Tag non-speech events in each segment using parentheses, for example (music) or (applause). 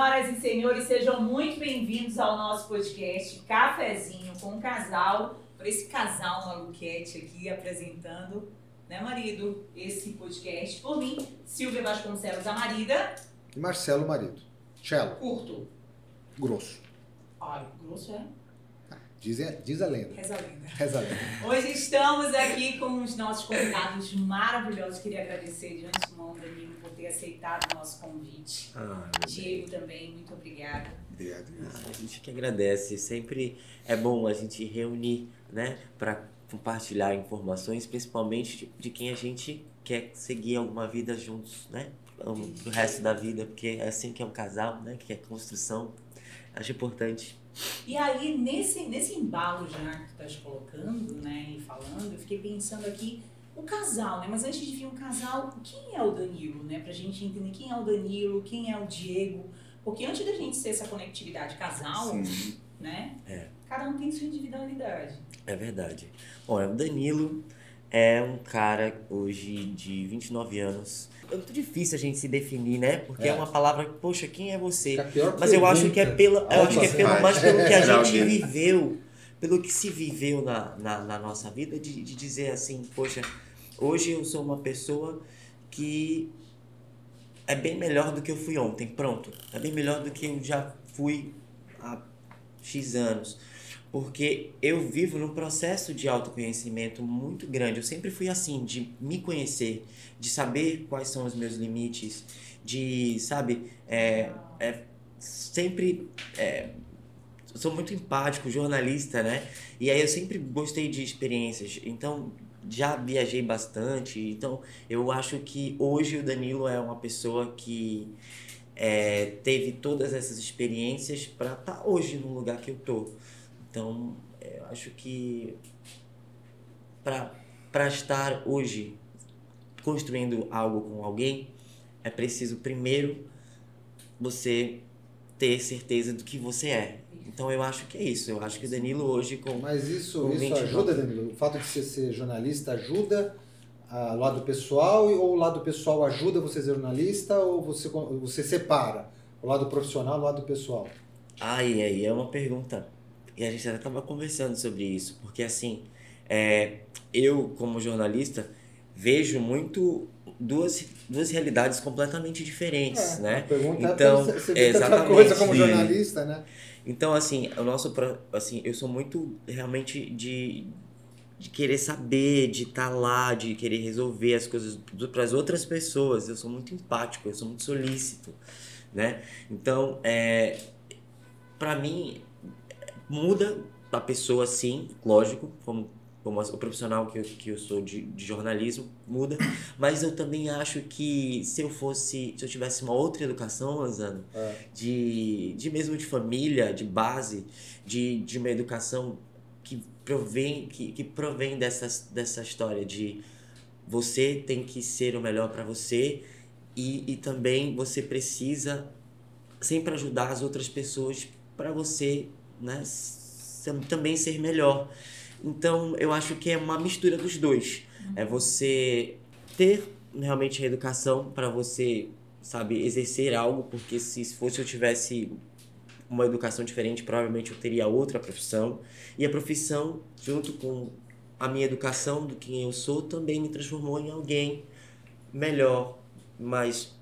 Senhoras e senhores, sejam muito bem-vindos ao nosso podcast Cafezinho com o Casal. Por esse casal maluquete aqui apresentando, né, marido, esse podcast. Por mim, Silvia Vasconcelos, a marida. E Marcelo, marido. Cello. Curto. Grosso. Ai, grosso é? Diz, diz a lenda. Reza a lenda. Reza a lenda. Hoje estamos aqui com os nossos convidados maravilhosos. Queria agradecer de antemão, Danilo, ter aceitado o nosso convite. Ah, Diego também, muito obrigada. Obrigado. a gente que agradece. Sempre é bom a gente reunir, né, para compartilhar informações, principalmente de, de quem a gente quer seguir alguma vida juntos, né, pro resto da vida, porque é assim que é um casal, né, que é construção. Acho importante. E aí, nesse, nesse embalo já que tu estás colocando, né, e falando, eu fiquei pensando aqui, o casal, né? Mas antes de vir um casal, quem é o Danilo, né? Pra gente entender quem é o Danilo, quem é o Diego. Porque antes da gente ser essa conectividade casal, Sim. né? É. Cada um tem sua individualidade. É verdade. Olha, o Danilo é um cara hoje de 29 anos. É muito difícil a gente se definir, né? Porque é, É. uma palavra, poxa, quem é você? Pior Mas eu acho que é pela, eu acho que é pelo, mais pelo que a gente viveu, pelo que se viveu na, na, na nossa vida, de, de dizer assim, poxa, hoje eu sou uma pessoa que é bem melhor do que eu fui ontem, pronto. É bem melhor do que eu já fui há X anos. Porque eu vivo num processo de autoconhecimento muito grande. Eu sempre fui assim, de me conhecer, de saber quais são os meus limites, de, sabe, é, é, sempre é, sou muito empático, jornalista, né? E aí eu sempre gostei de experiências. Então, já viajei bastante. Então, eu acho que hoje o Danilo é uma pessoa que é, teve todas essas experiências para estar hoje no lugar que eu tô. Então, eu acho que para estar hoje construindo algo com alguém, é preciso primeiro você ter certeza do que você é. Então eu acho que é isso. Eu acho que o Danilo hoje com Mas isso, Com isso 29. ajuda, Danilo? O fato de você ser jornalista ajuda ah, o lado pessoal ou o lado pessoal ajuda você ser jornalista ou você, você separa o lado profissional do lado pessoal? Aí, aí é uma pergunta. E a gente até estava conversando sobre isso, porque assim, é, eu como jornalista vejo muito duas, duas realidades completamente diferentes, É, né? Pergunta Então, é exatamente. coisa como jornalista, né? Então, assim, o nosso, assim, eu sou muito realmente de, de querer saber, de estar lá, de querer resolver as coisas para as outras pessoas. Eu sou muito empático, eu sou muito solícito, né? Então, é, para mim muda a pessoa, sim, lógico, como como o profissional que eu, que eu sou de, de jornalismo muda, mas eu também acho que se eu fosse, se eu tivesse uma outra educação, Lanzano, É. de, de mesmo de família, de base, de, de uma educação que provém, que, que provém dessas, dessa história de você tem que ser o melhor para você e, e também você precisa sempre ajudar as outras pessoas para você né, também ser melhor. Então eu acho que é uma mistura dos dois. É você ter realmente a educação para você, sabe, exercer algo, porque se fosse eu tivesse uma educação diferente, provavelmente eu teria outra profissão. E a profissão, junto com a minha educação do quem eu sou, também me transformou em alguém melhor, mais,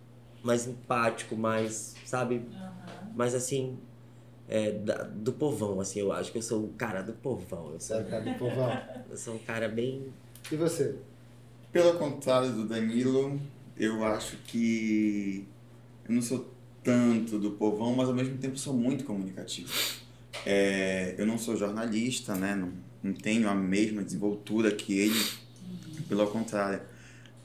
mais empático, mais, sabe, Aham. mais assim, é, da- do povão, assim, eu acho que eu sou o cara do povão. Eu sou, Sabe, cara, do povão. (laughs) eu sou um cara bem. E você? Pelo contrário do Danilo, eu acho que eu não sou tanto do povão, mas ao mesmo tempo sou muito comunicativo. É, eu não sou jornalista, né? Não, não tenho a mesma desenvoltura que ele, pelo contrário.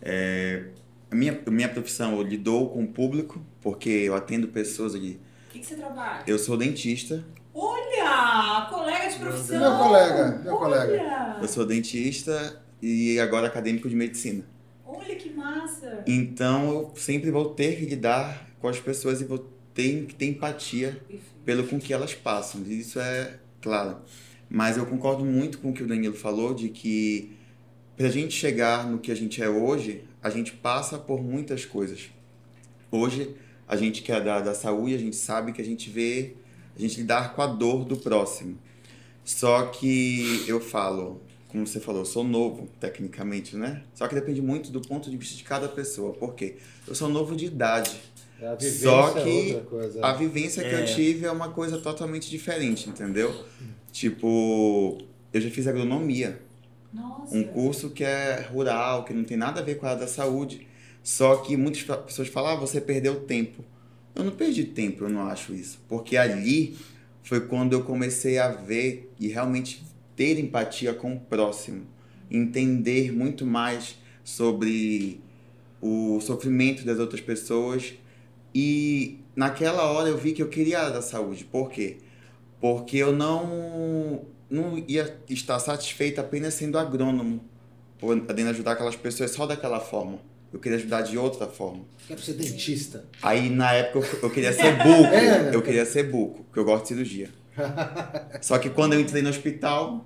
É, a minha, a minha profissão, eu lido com o público, porque eu atendo pessoas ali. O que, que você trabalha? Eu sou dentista, Olha! Colega de profissão! Meu colega, meu Olha! colega. eu sou dentista e agora acadêmico de medicina. Olha que massa! Então eu sempre vou ter que lidar com as pessoas e vou ter que ter empatia Perfeito. pelo com que elas passam. Isso é claro. Mas eu concordo muito com o que o Danilo falou de que para a gente chegar no que a gente é hoje, a gente passa por muitas coisas. Hoje a gente que é da, da saúde, a gente sabe que a gente vê, a gente lidar com a dor do próximo. Só que eu falo, como você falou, eu sou novo, tecnicamente, né? Só que depende muito do ponto de vista de cada pessoa. Por quê? Eu sou novo de idade. É, a vivência Só é que outra coisa. A vivência que É. eu tive é uma coisa totalmente diferente, entendeu? Tipo, eu já fiz agronomia. Nossa. Um curso que é rural, que não tem nada a ver com a área da saúde. Só que muitas pessoas falam, ah, você perdeu tempo. Eu não perdi tempo, eu não acho isso. Porque ali foi quando eu comecei a ver e realmente ter empatia com o próximo. Entender muito mais sobre o sofrimento das outras pessoas. E naquela hora eu vi que eu queria a da saúde. Por quê? Porque eu não, não ia estar satisfeito apenas sendo agrônomo, podendo ajudar aquelas pessoas só daquela forma. Eu queria ajudar de outra forma. Quero ser dentista. Aí na época eu, eu queria ser buco. (laughs) É, né? Eu queria ser buco, porque eu gosto de cirurgia. (laughs) Só que quando eu entrei no hospital,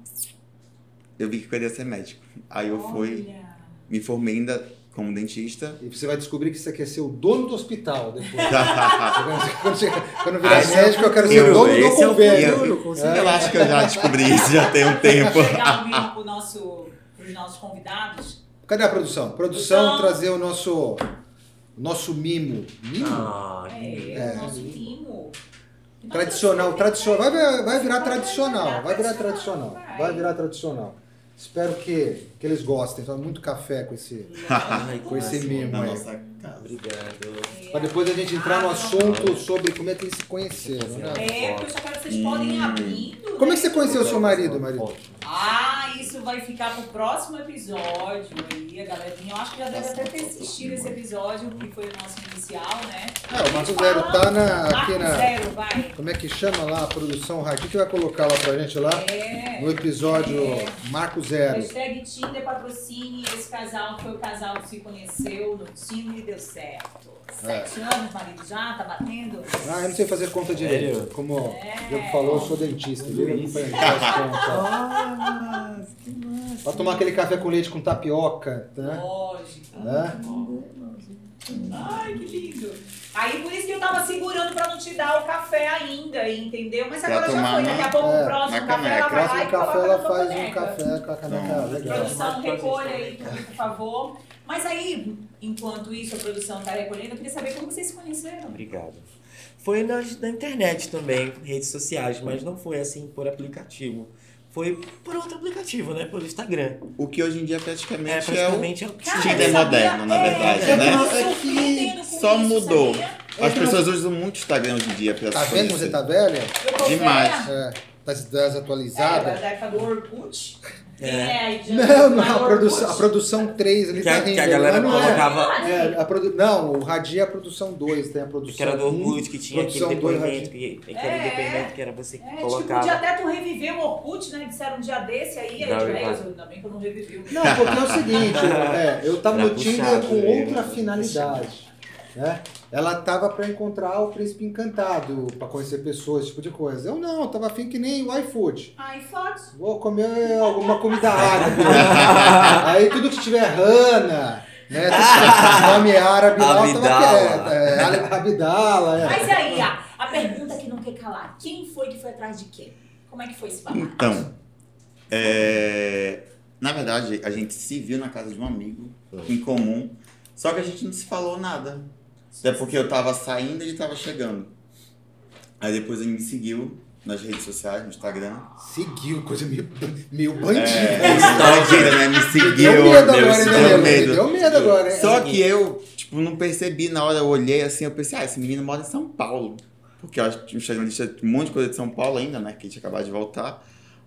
eu vi que eu queria ser médico. Aí eu fui, Olha. me formei ainda como dentista. E você vai descobrir que você quer ser o dono do hospital depois. (laughs) quando, virar Esse médico, eu quero ser Eu- o dono do é o convênio. futuro, com certeza. Eu acho que eu já descobri isso já tem um tempo. Legal mesmo nosso, pros nossos convidados. Cadê a produção? Produção, Produção. trazer o nosso, nosso mimo. Mimo? Ah, É, É. nosso mimo. Tradicional, tradicional. Vai, virar- vai virar tradicional. Vai virar tradicional. Vai virar tradicional. Espero que, que eles gostem. Toma muito café com esse. Ai, Com esse mimo Na aí. nossa casa. Obrigado. Pra depois a gente entrar no Ah, assunto sobre como é que eles se conheceram, né? É, porque eu só quero que vocês podem abrindo. Como é né? que você conheceu o seu marido, marido? Ah, isso vai ficar pro próximo episódio aí, a galerinha. Eu acho que já deve até ter assistido esse episódio, que foi o nosso inicial, né? É, o Marco Zero tá na, aqui Marco na. Zero, vai. Como é que chama lá a produção? O que vai colocar lá pra gente lá? É. No episódio É. Marco Zero. Hashtag Tinder patrocine esse casal, que foi o casal que se conheceu no Tinder e deu certo. Sete anos, marido já, tá batendo? Ah, eu não sei fazer conta direito. Sério? Como É. Diego falou, eu sou dentista. Viu? Eu não faz conta. Ah, que massa. Pra tomar aquele café com leite com tapioca, né? Lógico. Né? Ai, que lindo. Aí por isso que eu tava segurando pra não te dar o café ainda, entendeu? Mas Pra agora já foi. Daqui a pouco é, o próximo na café ela caneca. vai lá e coloca ela faz um café com a caneca legal. Produção, recolha aí tudo, por favor. Mas aí, enquanto isso, a produção tá recolhendo, eu queria saber como vocês se conheceram. Obrigado. Foi na, na internet também, redes sociais, mas não foi assim por aplicativo. Foi por outro aplicativo, né? Pelo Instagram. O que hoje em dia É, praticamente é, o praticamente é o Tinder moderno, na é, verdade, eu né? É que só isso, mudou. sabia? As pessoas usam muito o Instagram hoje em dia pra Tá se vendo como você conhecer. tá velha? Eu tô Demais. velha. É, tá des- É, desatualizada. da época do Orkut. É. É, Não, não, a produção, a produção 3 ali Que a, tá que rindo. a galera não é. colocava. É, a produ... Não, o Radia é a produção 2, tem a produção Que era do 1, Orkut, que tinha aquele depoimento, que, que era É, o depoimento que era você É, que tipo, podia colocava. até tu reviver o Orkut, né? Disseram um dia desse aí, aí Não, eu eu- ainda bem que eu não revivi o Não, porque é o seguinte, (laughs) é, eu tava Era no Tinder com outra finalidade. Né? Ela tava pra encontrar o príncipe encantado, pra conhecer pessoas, esse tipo de coisa. Eu não, eu tava afim que nem o iFood. Ai, foto. Vou comer alguma comida árabe. (laughs) Aí tudo que tiver rana, né? Tudo nome árabe lá, eu tava quieto. É, Ali- Abdala, é. Mas e aí, a, a pergunta que não quer calar. Quem foi que foi atrás de quem? Como é que foi esse babado? Então, é, na verdade, a gente se viu na casa de um amigo em comum, só que a gente não se falou nada. Até porque eu tava saindo e ele tava chegando. Aí depois ele me seguiu nas redes sociais, no Instagram. Seguiu, coisa meio, meio bandida. É, mentira, né? Me seguiu. deu medo meu, agora, hein, deu medo. deu medo agora, hein? Só que eu, tipo, não percebi na hora, eu olhei assim, eu pensei, ah, esse menino mora em São Paulo. Porque eu acho que o Instagram tinha um monte de coisa de São Paulo ainda, né? Que tinha acabado de voltar.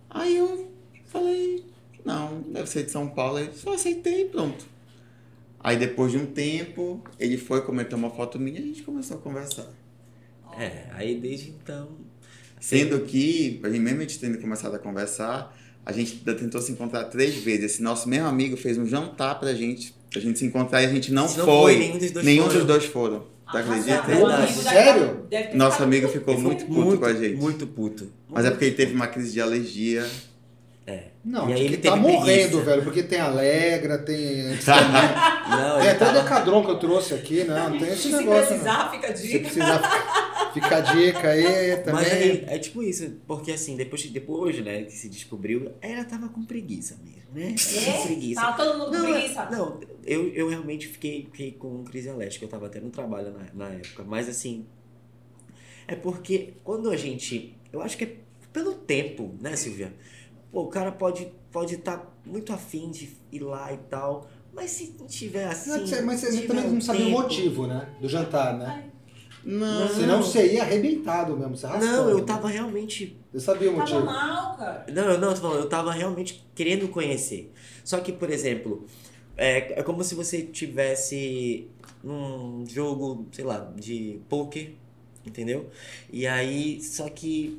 Aí eu falei, não, deve ser de São Paulo. Aí eu só aceitei e pronto. Aí depois de um tempo, ele foi, comentou uma foto minha e a gente começou a conversar. É, aí desde então. Sendo que, a gente mesmo a gente tendo começado a conversar, a gente ainda tentou se encontrar três vezes. Esse nosso mesmo amigo fez um jantar pra gente, pra gente se encontrar e a gente não, não foi. foi, nenhum dos dois Nenhum foram. dos dois foram. Tu acredita? Sério? tá- deve ter Nosso amigo ficou muito puto com a gente. Muito puto. Mas é porque ele teve uma crise de alergia. É. Não, E aí ele tá morrendo, preguiça. velho, porque tem Alegra, tem. (laughs) Não, tem até tava... Decadron que eu trouxe aqui, não, não tem esse Se negócio. precisar, fica a Não. Se dica. precisar, fica a dica aí também. Mas aí, é tipo isso, porque assim, depois, depois né, que se descobriu, ela tava com preguiça mesmo, né? Tava com É? preguiça. Tá todo mundo com Não, preguiça? é- não eu, eu realmente fiquei, fiquei com crise alérgica, eu tava até no trabalho na, na época, mas assim, é porque quando a gente, eu acho que é pelo tempo, né, Silvia? Pô, o cara pode estar pode tá muito afim de ir lá e tal, mas se não tiver assim. Não, você- mas você tiver também um não sabia o motivo, né? Do jantar, né? Não. Senão você ia arrebentado mesmo, você arrastando. Não, eu né? tava realmente Você sabia o Tava motivo. mal, cara. Não, eu não, tô falando, eu tava realmente querendo conhecer. Só que, por exemplo, é, é como se você tivesse num jogo, sei lá, de poker, entendeu? E aí, só que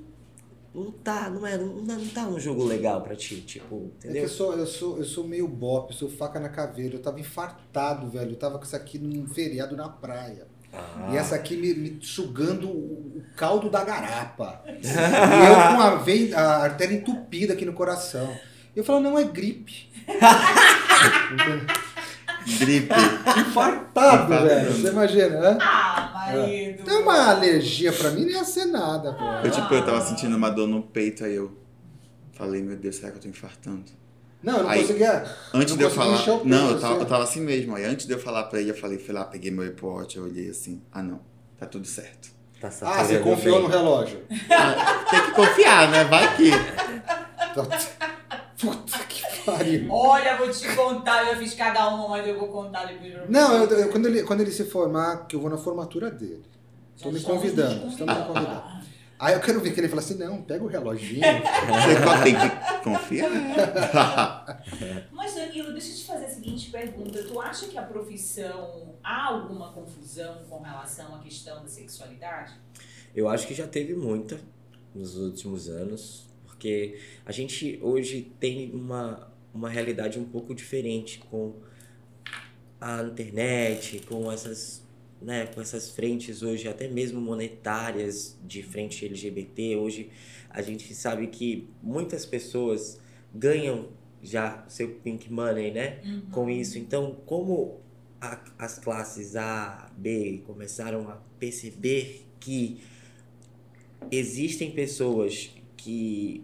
não tá, não é, não, não tá um jogo legal pra ti, tipo, É entendeu? eu sou, eu sou, eu sou meio bop, eu sou faca na caveira. Eu tava infartado, velho. Eu tava com isso aqui num feriado na praia. Ah. E essa aqui me, me sugando o, o caldo da garapa. e eu com a, veia, a artéria entupida aqui no coração. Eu falo, não, é gripe. (laughs) Gripe. Infartado, velho. Você imagina, né? Ah, marido. Tem uma alergia pra mim, não ia ser nada, pô. Eu, tipo, eu tava sentindo uma dor no peito, aí eu falei, meu Deus, será que eu tô infartando? Não, eu não Aí- conseguia. Antes Não de eu falar. peito, Não, eu tava, assim. eu tava assim mesmo. Aí antes de eu falar pra ele, eu falei, fui lá, peguei meu repórter, eu olhei assim, ah não, tá tudo certo. Tá Ah, você saturando confiou bem. no relógio. Ah, (laughs) tem que confiar, né? Vai que. Puta que pariu. Olha, vou te contar, eu já fiz cada uma, mas eu vou contar depois Não, eu, eu- quando, ele, quando ele se formar, que eu vou na formatura dele. Estou me convidando. Estamos me convidando. Aí eu quero ver que ele fala assim, não, pega o reloginho. (laughs) Você só tem que confiar. (laughs) Mas, Danilo, deixa eu te fazer a seguinte pergunta. Tu acha que a profissão há alguma confusão com relação à questão da sexualidade? Eu acho que já teve muita nos últimos anos, porque a gente hoje tem uma, uma realidade um pouco diferente com a internet, com essas, né, com essas frentes hoje, até mesmo monetárias de frente LGBT. Hoje a gente sabe que muitas pessoas ganham já seu pink money, né? com isso. Então, como a- as classes A, B começaram a perceber que existem pessoas que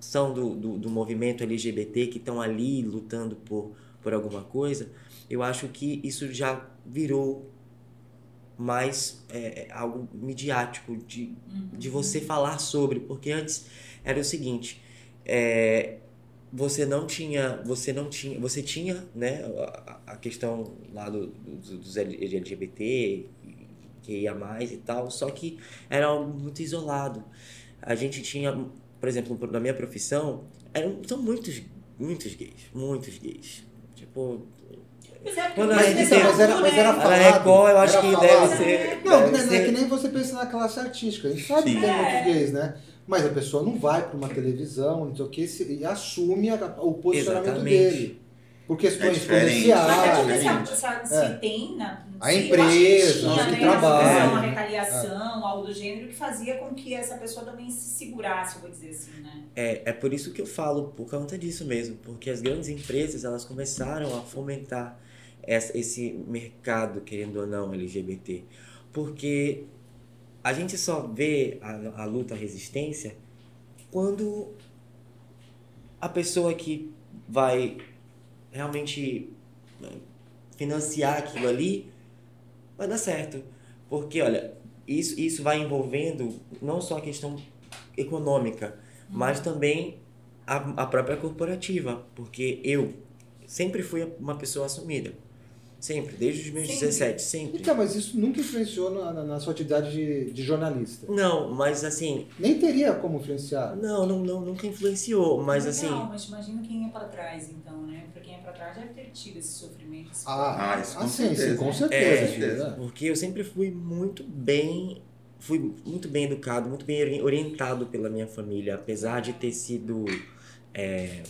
são do, do, do movimento LGBT, que estão ali lutando por, por alguma coisa, eu acho que isso já virou mais é, é, algo midiático, de, de você falar sobre, porque antes era o seguinte, é, você não tinha, você não tinha, você tinha, né, a, a questão lá do, do- dos LGBT, que ia mais e tal, só que era algo muito isolado. A gente tinha, por exemplo, na minha profissão, eram, são muitos, muitos gays, muitos gays. Tipo, Mas é Quando a gente tem- mas era- mas era falado, Record eu acho que falado. deve ser... Não, deve né, né, ser- é que nem você pensa na classe artística. A gente sabe que tem Sim. muitos gays, né? Mas a pessoa não vai para uma televisão, não sei o que, se- e assume a- o posicionamento Exatamente. dele. Por questões É comerciais. porque se, a- diferente. se, É. tem na. A empresa, tinha, que né, trabalham. Uma retaliação, algo do gênero, que fazia com que essa pessoa também se segurasse, eu vou dizer assim, né? É, é por isso que eu falo, por conta disso mesmo, porque as grandes empresas elas começaram a fomentar essa- esse mercado, querendo ou não, LGBT. Porque a gente só vê a, a luta, a resistência, quando a pessoa que vai realmente né, financiar aquilo ali vai dar certo. Porque, olha, isso, isso vai envolvendo não só a questão econômica, mas também a, a própria corporativa, porque eu sempre fui uma pessoa assumida. Sempre, desde os meus Sempre. 17, sempre. Então, mas isso nunca influenciou na, na- na sua atividade de, de jornalista. Não, mas assim, Nem teria como influenciar. não, não, não nunca influenciou, mas Legal, assim, mas imagina quem é pra trás, então, né? Pra quem é pra trás deve ter tido esse sofrimento. esse Ah, Ah, isso com ah, sim, sim, certeza. com É, certeza. com certeza. porque eu sempre fui muito bem, fui muito bem educado, muito bem ori- orientado pela minha família, apesar de ter sido é,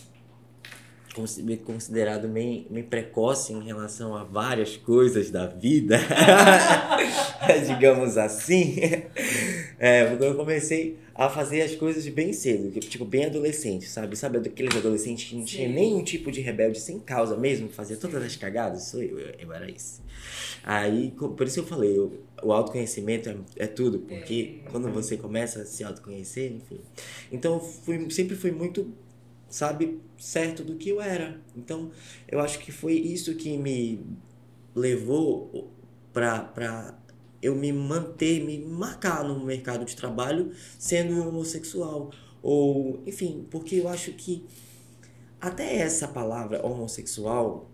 consi- considerado meio, meio precoce em relação a várias coisas da vida, (laughs) digamos assim. É, porque eu comecei a fazer as coisas bem cedo, tipo, bem adolescente, sabe? Sabe aqueles adolescentes que não tinha Sim. nenhum tipo de rebelde sem causa mesmo, fazia todas as cagadas? Sou eu, eu, eu era esse. Aí, por isso eu falei, eu- o autoconhecimento é, é tudo, porque É. quando você começa a se autoconhecer, enfim. Então, fui, sempre fui muito, sabe, certo do que eu era. Então, eu acho que foi isso que me levou pra, pra eu me manter, me marcar no mercado de trabalho sendo homossexual. Ou, enfim, porque eu acho que até essa palavra homossexual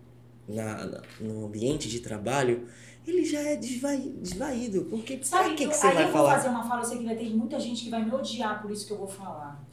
na, na- no ambiente de trabalho, ele já é desvai, desvaído. Porque Sabe, pra que, que você aí vai eu vou falar? fazer uma fala, eu sei que vai ter muita gente que vai me odiar por isso que eu vou falar.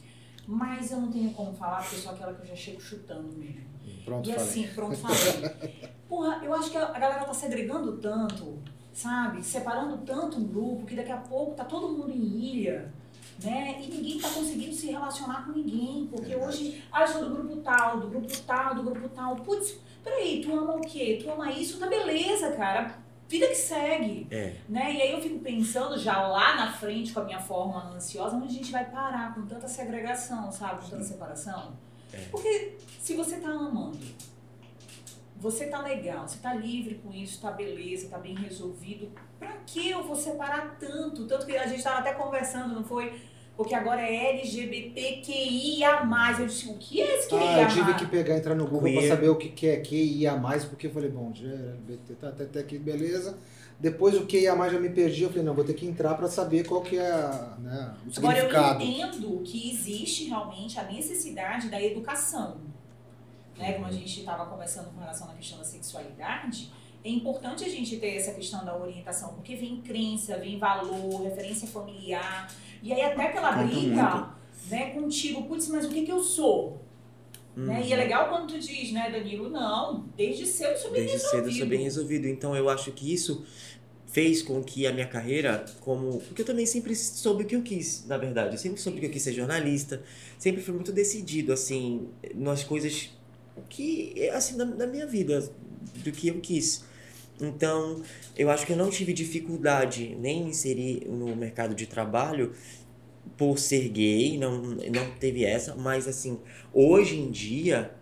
Mas eu não tenho como falar, porque eu sou aquela que eu já chego chutando mesmo. Pronto, e falei. assim, pronto, falei. Porra, eu acho que a galera tá segregando tanto, sabe? Separando tanto um grupo que daqui a pouco tá todo mundo em ilha, né? E ninguém tá conseguindo se relacionar com ninguém. Porque hoje, ah, eu sou do grupo tal, do grupo tal, do grupo tal. Putz, peraí, tu ama o quê? Tu ama isso? Tá beleza, cara. Vida que segue. É, Né? E aí eu fico pensando já lá na frente com a minha forma ansiosa, onde a gente vai parar com tanta segregação, sabe? Com tanta separação. É. Porque se você tá amando, você tá legal, você tá livre com isso, tá beleza, tá bem resolvido, pra que eu vou separar tanto? Tanto que a gente tava até conversando, não foi? Porque agora é LGBTQIA+. Eu disse, o que é esse Ah, eu QIA+. tive que pegar, entrar no Google para saber o que, que é QIA+, porque eu falei, bom, LGBT, tá até, até aqui, beleza. Depois o QIA+, já me perdi, eu falei, não, vou ter que entrar para saber qual que é a, né, o Agora, eu significado. entendo que existe realmente a necessidade da educação. Né? Como a gente estava conversando com relação à questão da sexualidade, é importante a gente ter essa questão da orientação, porque vem crença, vem valor, referência familiar, e aí até aquela briga né, contigo, putz, mas o que, que eu sou? Né? Uhum. E é legal quando tu diz, né, Danilo, não, desde cedo sou bem Desde cedo eu sou resolvido. bem resolvido. Então eu acho que isso fez com que a minha carreira, como. Porque eu também sempre soube o que eu quis, na verdade. Eu sempre soube que eu quis ser jornalista. Sempre fui muito decidido, assim, nas coisas que. Assim, da, da minha vida, do que eu quis. Então, eu acho que eu não tive dificuldade nem em inserir no mercado de trabalho por ser gay, não, não teve essa, mas assim, hoje em dia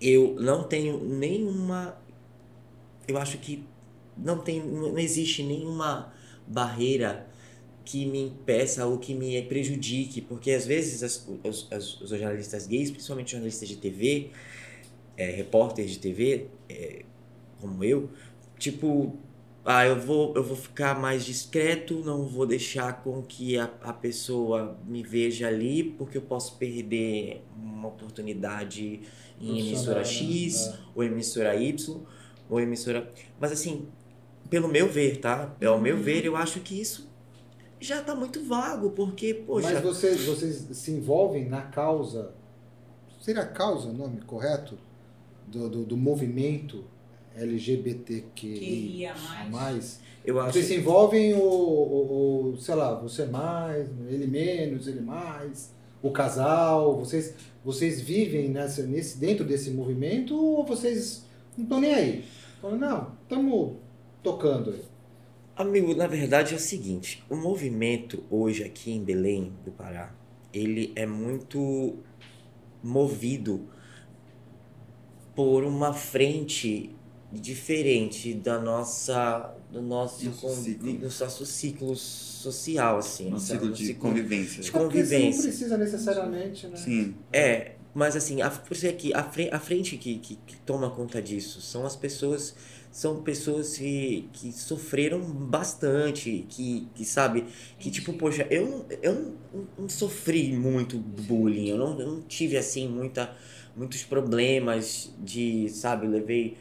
eu não tenho nenhuma. Eu acho que não tem, não existe nenhuma barreira que me impeça ou que me prejudique, porque às vezes as, os, as- os jornalistas gays, principalmente jornalistas de TV, é, repórteres de TV, é, como eu, tipo, ah, eu vou, eu vou ficar mais discreto, não vou deixar com que a, a pessoa me veja ali, porque eu posso perder uma oportunidade em emissora né? X, É. ou emissora Y, ou emissora. Mas assim, pelo meu ver, tá? Ao meu ver, eu acho que isso já tá muito vago, porque, poxa. Mas vocês, vocês se envolvem na causa, seria causa o nome correto? Do, do, do movimento LGBTQI+. Queria mais. mais. eu acho Vocês se envolvem o, o, o, sei lá, você mais, ele menos, ele mais, o casal, vocês, vocês vivem nessa, nesse, dentro desse movimento ou vocês não estão nem aí? Falam, não, estamos tocando aí. Amigo, na verdade é o seguinte, o movimento hoje aqui em Belém do Pará, ele é muito movido por uma frente diferente da nossa do nosso, Nosso convi- ciclo. do nosso ciclo social assim, nosso- ciclo nosso de ciclo- convivência. de você não convivência. precisa necessariamente, né? Sim. É, mas assim, a, por ser aqui, a frente, a frente que, que, que toma conta disso são as pessoas, são pessoas que, que sofreram bastante, que, que sabe, que tipo, poxa, eu, não- eu não, não sofri muito bullying, eu não, eu não tive assim muita, muitos problemas de, sabe, levei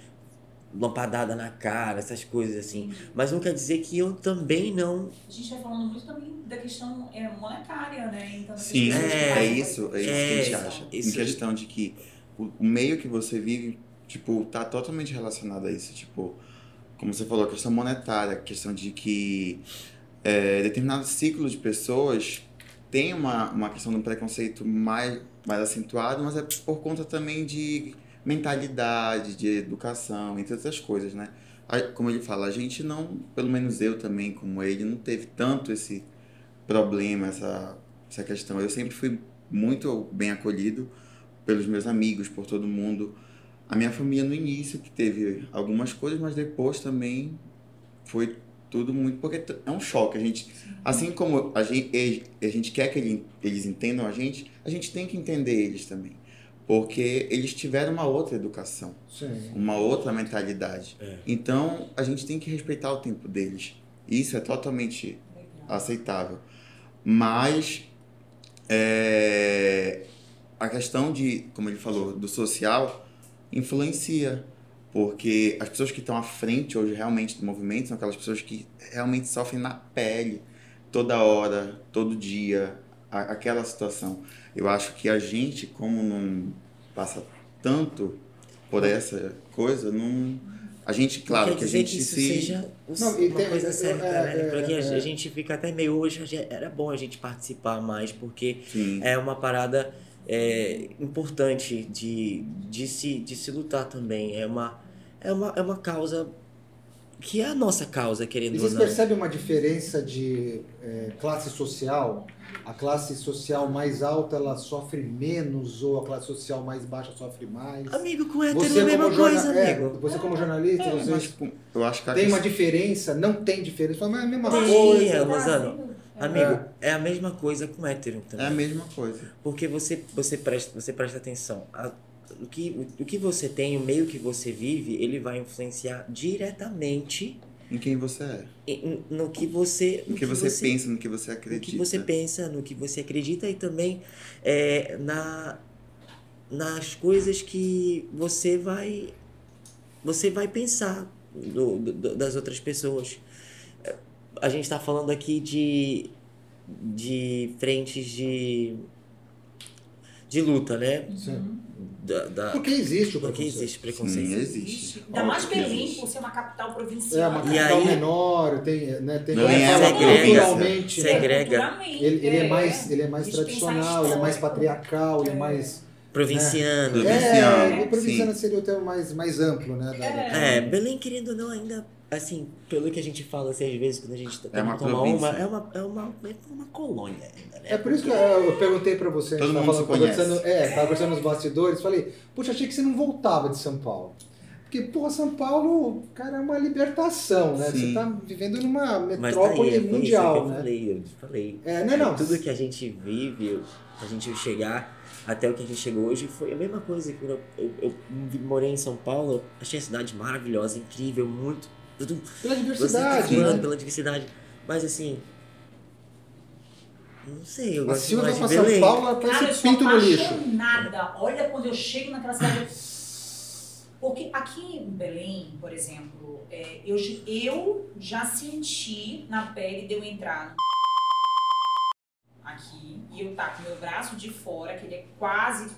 lampadada na cara, essas coisas assim. Mas não quer dizer que eu também não A gente vai falando muito também da questão é, monetária, né? Então, Sim, É, é, isso, é isso é, que a gente acha. isso. Em questão de que o, o meio que você vive, tipo, tá totalmente relacionado a isso. Tipo, como você falou, a questão monetária, a questão de que é, determinado ciclo de pessoas tem uma, uma questão do preconceito mais, mais acentuado, mas é por conta também de mentalidade, de educação, entre outras coisas, né? Como ele fala, a gente não, pelo menos eu também, como ele, não teve tanto esse problema, essa, essa questão. Eu sempre fui muito bem acolhido pelos meus amigos, por todo mundo. A minha família no início que teve algumas coisas, mas depois também foi tudo muito porque é um choque a gente assim como a gente a gente quer que ele, eles entendam a gente a gente tem que entender eles também porque eles tiveram uma outra educação Sim. uma outra mentalidade É. então a gente tem que respeitar o tempo deles isso é totalmente Legal. aceitável. Mas é, a questão de, como ele falou, do social influencia. Porque as pessoas que estão à frente hoje realmente do movimento são aquelas pessoas que realmente sofrem na pele toda hora, todo dia, a- aquela situação. Eu acho que a gente, como não passa tanto por essa coisa, não. A gente, claro, Quer que a gente que isso se. seja o- Não, e uma tem- coisa é, certa, é, né? é, Porque a é. gente fica até meio hoje, era bom a gente participar mais, porque Sim. é uma parada é, importante de, de, se, de se lutar também. É uma, é, uma, é uma causa que é a nossa causa, E querendo ou vocês não. percebem uma diferença de é, classe social? A classe social mais alta ela sofre menos ou a classe social mais baixa sofre mais? Amigo, com hétero é a mesma coisa, é, amigo. você como jornalista, É, você mas, tipo, eu acho que tem uma diferença? Não tem diferença? Mas é a mesma Tem, coisa. é, Lozano. É. Amigo, é a mesma coisa com hétero é também. a mesma coisa. Porque você, você, presta, você presta atenção. A- o, que, o, o que você tem, o meio que você vive, ele vai influenciar diretamente Em quem você é. em- no que você. No que você pensa, no que você No acredita. que você pensa, no que você acredita e também é, na, nas coisas que você vai. Você vai pensar do, do- das outras pessoas. A gente está falando aqui de, de frentes de, de luta, né? Sim. Da, da, Porque existe o porque preconceito. existe preconceito. Sim, existe. Ainda mais existe. por ser uma capital É provincial. uma E capital aí- menor, tem, né, tem Belém é uma culturalmente, né? Segrega. Culturalmente, Ele, ele é é. mais, ele é mais tradicional, ele é mais patriarcal, ele é mais. Provinciano. É. É, Provinciano, o provinciano seria o termo mais, mais amplo, né? da- É. É, Belém, querendo ou não, ainda, assim, pelo que a gente fala assim, às vezes, quando a gente tá É uma toma província. uma, é uma, é uma, é uma colônia ainda, né? É por isso que eu, perguntei pra você, a gente Todo tava mundo falando, conversando, é, tava conversando nos bastidores, falei, puxa, achei que você não voltava de São Paulo. Porque, porra, São Paulo, cara, é uma libertação, né? Sim. Você tá vivendo numa Mas tá metrópole aí, é mundial, que eu né? falei, eu falei. É, não, não. Tudo que a gente vive, a gente chegar até o que a gente chegou hoje, foi a mesma coisa. Quando eu, eu, eu morei em São Paulo, achei a cidade maravilhosa, incrível, muito. Pela diversidade, né? pela diversidade. Mas assim. Não sei, eu A gosto Silvia mais de pra São Belém. Paulo, ela Cara, eu sou pinto no lixo. apaixonada. Olha quando eu chego naquela cidade. Porque aqui em Belém, por exemplo, é, eu, eu já senti na pele de eu entrar no aqui e eu tá com meu braço de fora, que ele é quase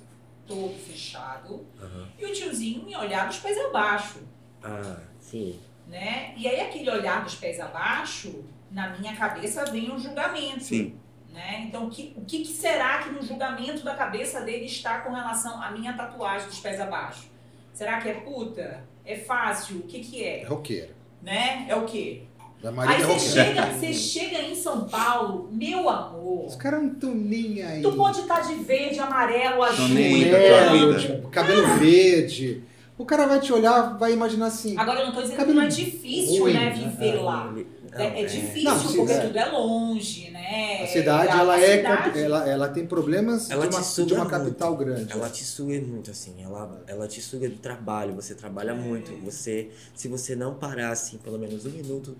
todo fechado, Aham. e o tiozinho me olhar dos pés abaixo, Ah, sim. Né? E aí aquele olhar dos pés abaixo, na minha cabeça vem um julgamento. Sim. Né? Então, o que, o que que será que no julgamento da cabeça dele está com relação à minha tatuagem dos pés abaixo? Será que é puta? É fácil? O que que É é? roqueira. Né? É o quê? Da Aí Maria é você chega, você chega em São Paulo, meu amor, Os caras não estão nem aí. tu pode estar de verde, amarelo, azul, aí tipo, cabelo verde. O cara vai te olhar, vai imaginar assim. Agora eu não tô dizendo que Cabelo não é difícil, ruim, né, né? viver lá. Não, É, é difícil, Não, porque é. tudo é longe, né? A cidade, A- ela a é, cidade- ela, ela tem problemas Ela de uma, de uma capital grande. Ela te suga muito, assim. Ela, ela te suga do trabalho. Você trabalha É. muito. Você, se você não parar, assim, pelo menos um minuto,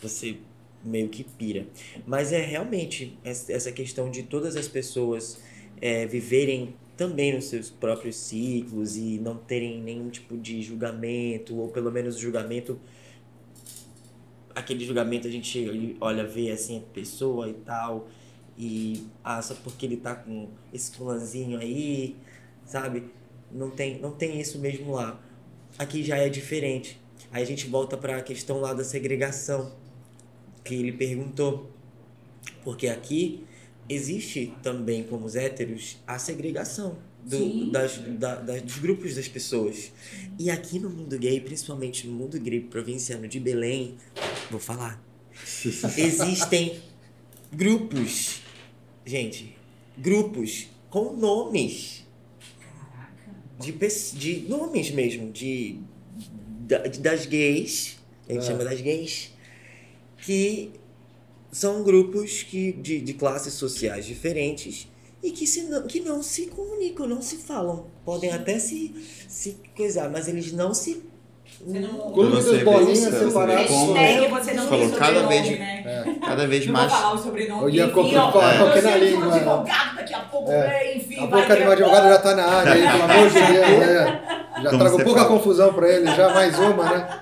você meio que pira. Mas é realmente es- essa questão de todas as pessoas é, viverem também nos seus próprios ciclos e não terem nenhum tipo de julgamento, ou pelo menos julgamento. Aquele julgamento a gente olha, vê assim a pessoa e tal, e ah, só porque ele tá com esse fulanzinho aí, sabe? Não tem, não tem isso mesmo lá. Aqui já é diferente. Aí a gente volta para a questão lá da segregação que ele perguntou. Porque aqui existe também, como os héteros, a segregação do- Sim. das, da- da- dos grupos das pessoas. E aqui no mundo gay, principalmente no mundo gay provinciano de Belém, vou falar, (laughs) existem grupos, gente, grupos com nomes Caraca. de, pes- de nomes mesmo, de, de- das gays, a gente É. chama das gays, que são grupos que, de, de classes sociais diferentes e que, se não, que não se comunicam, não se falam. Podem até se, se coisar, mas eles não se. Você não- Clube bolinhas isso, você vê separadas. como- Hashtag você não Falou, tem cada vez- né? Cada vez Não mais. vou falar o sobrenome. Eu ia qualquer na língua. advogado daqui a pouco, É. né, enfim, A boca de um advogado já tá na área aí, pelo (laughs) amor de Deus, né? Já Como trago pouca fala. confusão pra ele, já mais uma, né?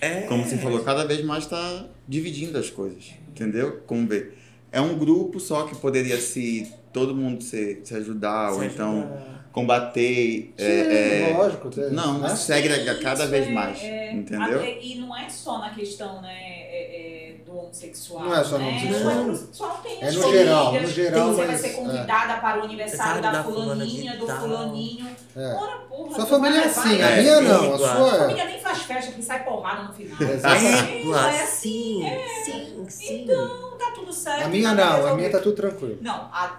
É, Como você falou, cada vez mais está dividindo as coisas. Entendeu? Como ver. É um grupo só que poderia se todo mundo se, se ajudar, ou se então ajudar. combater. Sim, é, é, lógico. tem- não, né? segrega cada vez é- mais. é- entendeu? até- e não é só na questão né, é- é do homossexual. Não é só no né? homossexual. O heterossexual tem É no geral, no geral, Você vai mas, ser é. convidada para o aniversário da da fulaninha, do fulaninho. É. Ora, porra. Sua família é vai assim, a É, minha não, a igual. A sua é. família nem faz festa que sai porrada no final. Exato. É assim, sim, sim, sim. Então tá tudo certo. A minha vai não, a minha tá tudo tranquilo. Não, a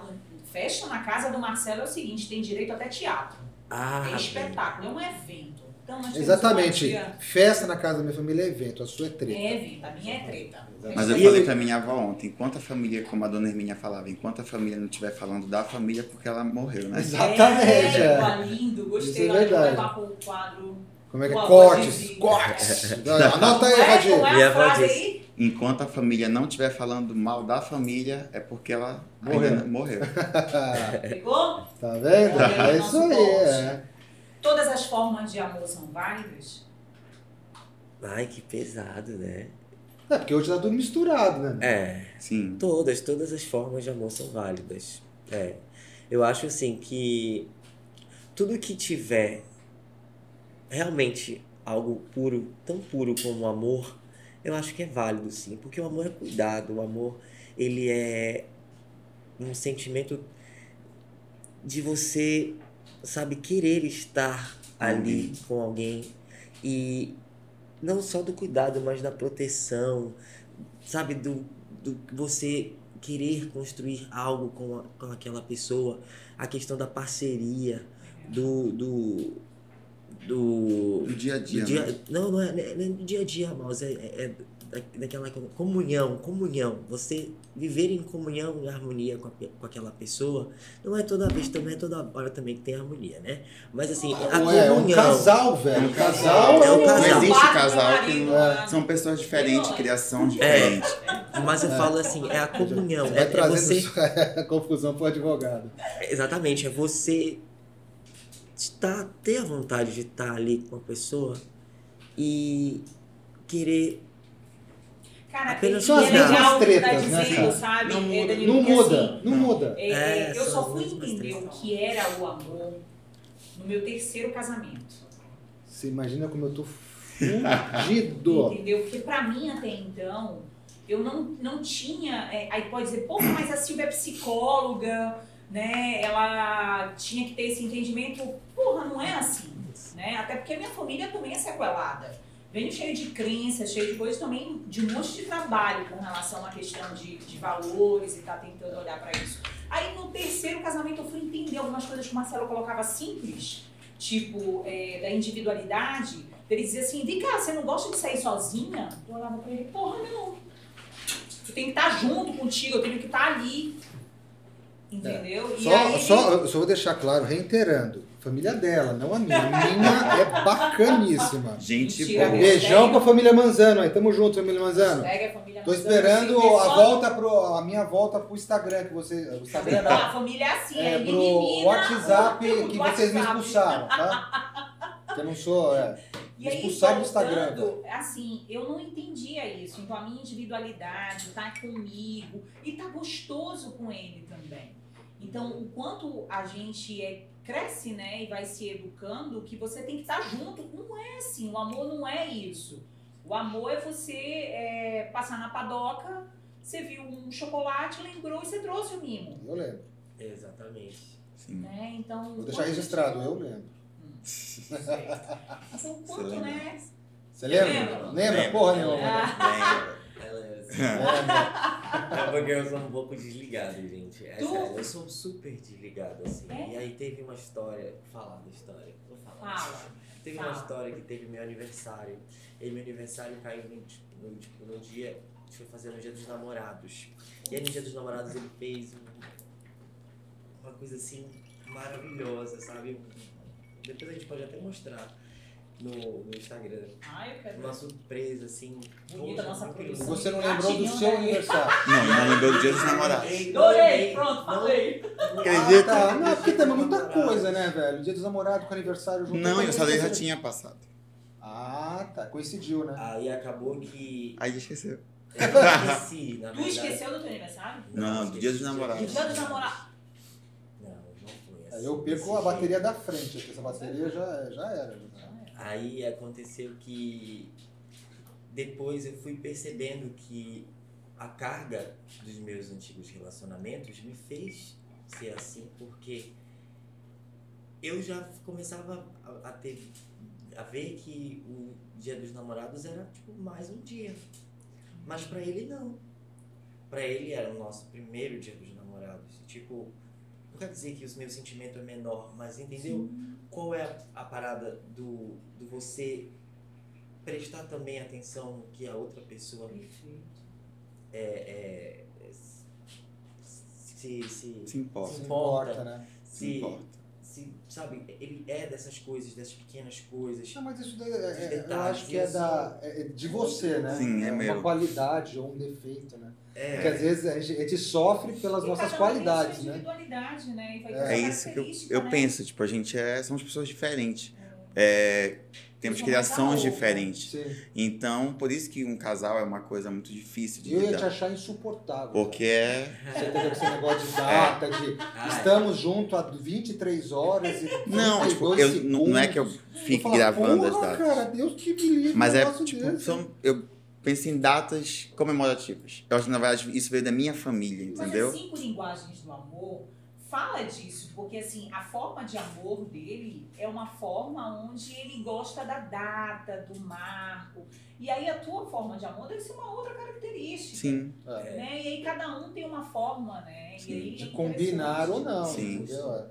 festa na casa do Marcelo é o seguinte, tem direito até teatro. Ah, é espetáculo, é um evento. Então, Exatamente. Festa na casa da minha família é evento, a sua é treta. É evento, a minha é treta. Mas eu E falei eu- pra minha avó ontem, enquanto a família, como a dona Hermínia falava, enquanto a família não estiver falando da família, porque ela morreu, né? Exatamente, É, é. lindo, gostei. Isso é vou verdade. levar pro quadro. Como é que é? Cortes, cortes. (laughs) Anota aí, é, Radir. qual é E a frase aí? Enquanto a família não estiver falando mal da família, é porque ela Morreu. não- morreu. Pegou? (laughs) Tá vendo? Olha, É nosso isso aí, corte. é. Todas as formas de amor são válidas? Ai, que pesado, né? É, porque hoje tá tudo misturado, né? É, Sim. todas, todas as formas de amor são válidas. É. Eu acho assim que tudo que tiver realmente algo puro, tão puro como o amor, eu acho que é válido sim, porque o amor é cuidado, o amor ele é um sentimento de você, sabe, querer estar ali com alguém e não só do cuidado, mas da proteção, sabe, do, do você querer construir algo com, a- com aquela pessoa, a questão da parceria, do, do, do, Do dia a dia. dia- né? não, não é, não é do dia a dia, mas é, é- é da- daquela comunhão, comunhão. Você viver em comunhão, em harmonia com, a com aquela pessoa, não é toda vez, não é toda hora também que tem harmonia, né? Mas assim, a Ou é, é um comunhão. casal, velho. É um casal. É um Não casal. existe Quatro casal que marido, não. né? São pessoas diferentes, criação É. diferente. Mas eu falo assim, é a comunhão. Você É, vai é você. (laughs) confusão pro advogado. Exatamente, é você estar, ter a vontade de estar ali com a pessoa e querer. Cara, Apenas são é as mesmas legal o que tá tretas, né, dizendo, cara? sabe? Não é, muda. Não muda, assim, não muda. é, É, é, eu só fui mesmas entender o tretas. que era o amor no meu terceiro casamento. Você imagina como eu tô fudido. (laughs) Entendeu? Porque pra mim até então, eu não, não tinha. é, aí pode dizer, pô, mas a Silvia é psicóloga, né? Ela tinha que ter esse entendimento. Porra, não é assim. Né? Até porque a minha família também é sequelada. Venho cheio de crenças, cheio de coisas também, de um monte de trabalho com relação à questão de, de valores e tá tentando olhar pra isso. Aí no terceiro casamento eu fui entender algumas coisas que o Marcelo colocava simples, tipo é, da individualidade. Ele dizia assim: vem cá, você não gosta de sair sozinha? Eu olhava pra ele: porra, não. Eu tenho que estar junto contigo, eu tenho que estar ali. Entendeu? E Só, aí, só, eu só vou deixar claro, reiterando. Família dela, não a minha. A minha é bacaníssima. Gente Mentira, boa. Beijão pra família Manzano aí. Tamo junto, família Manzano. Pega a família Tô esperando assim, a volta pro. a minha volta pro Instagram, que você. O Instagram não. Ah, a família é assim, é, É pro menina, WhatsApp o que vocês me WhatsApp. expulsaram, tá? Que eu não sou. É. E Me aí, expulsaram do Instagram, assim, eu não entendia isso. Então, a minha individualidade, tá comigo e tá gostoso com ele também. Então, o quanto a gente é, cresce, né, e vai se educando, que você tem que estar junto. Não é assim, o amor não é isso. O amor é você é, passar na padoca, você viu um chocolate, lembrou e você trouxe o mimo. Eu lembro. Exatamente. Sim. Né? Então, Vou deixar registrado, eu lembro. (laughs) Então, quanto, lembra? né? Você lembra? Lembro. Lembra? Lembro, Porra nenhuma. Ah. lembro. É porque eu sou um pouco desligado, gente. É Tu? sério, eu sou super desligado, assim. É? E aí teve uma história. Vou falar da história. Vou falar. Fala. Teve Fala. uma história que teve meu aniversário. E meu aniversário caiu no, tipo, no, tipo, no dia. A gente foi fazer no dia dos namorados. E aí no dia dos namorados ele fez um- uma coisa assim maravilhosa, sabe? Depois a gente pode até mostrar no, no Instagram. Ai, eu quero. Uma surpresa, assim. Bonita nossa produção. Você não lembrou do Gatinho, seu né? aniversário. (laughs) Não, não lembrou do dia dos namorados. Adorei, pronto, falei. Ah, tá. Não, porque tem muita coisa, né, velho? Dia dos namorados com aniversário junto. Não, eu essa daí já tinha passado. Ah, tá. Coincidiu, né? Aí acabou que. Aí esqueceu. Eu (laughs) esqueci, na Tu verdade. esqueceu do teu aniversário? Não, do dia dos namorados. Do dia dos namorados. Não, não foi Aí assim. eu perco a bateria da frente, porque essa bateria já, já era. Aí aconteceu que depois eu fui percebendo que a carga dos meus antigos relacionamentos me fez ser assim, porque eu já começava a, ter a ver que o dia dos namorados era tipo mais um dia. Mas pra ele não. Pra ele era o nosso primeiro dia dos namorados. Tipo, quer dizer que o meu sentimento é menor, mas entendeu? Qual é a, a parada do, do você prestar também atenção no que a outra pessoa Perfeito. é, é, se, se, Se importa. Se Se importa. importa, né? Se se, importa. Se, sabe, ele é dessas coisas, dessas pequenas coisas. Não, mas isso daí, é- é- eu detalhes, acho que é, da, é de você, né? Sim, é uma meu. qualidade ou um defeito, né? É, Porque às vezes a gente, a gente sofre pelas E nossas qualidades, tem sua né? individualidade, né? E vai ter É É isso que eu, eu né? penso. Tipo, a gente é. Somos pessoas diferentes. É, temos a criações diferentes. Sim. Então, por isso que um casal é uma coisa muito difícil de Eu ia te lidar. achar insuportável. Porque é. Você entendeu esse negócio de data, de Ah, estamos juntos há 23 horas e Não, tipo, 32 eu, não não é que eu fique falo, gravando as "Porra, datas. cara, Deus te livre. Mas é, tipo, desse." são, eu penso em datas comemorativas. Eu acho que, na verdade, isso veio da minha família, entendeu? Mas assim, por linguagens do amor, fala disso, porque assim, a forma de amor dele é uma forma onde ele gosta da data, do marco. E aí a tua forma de amor deve ser uma outra característica. Sim. É, Né? E aí cada um tem uma forma, né? E Sim, aí de é combinar ou não, Sim. entendeu? É.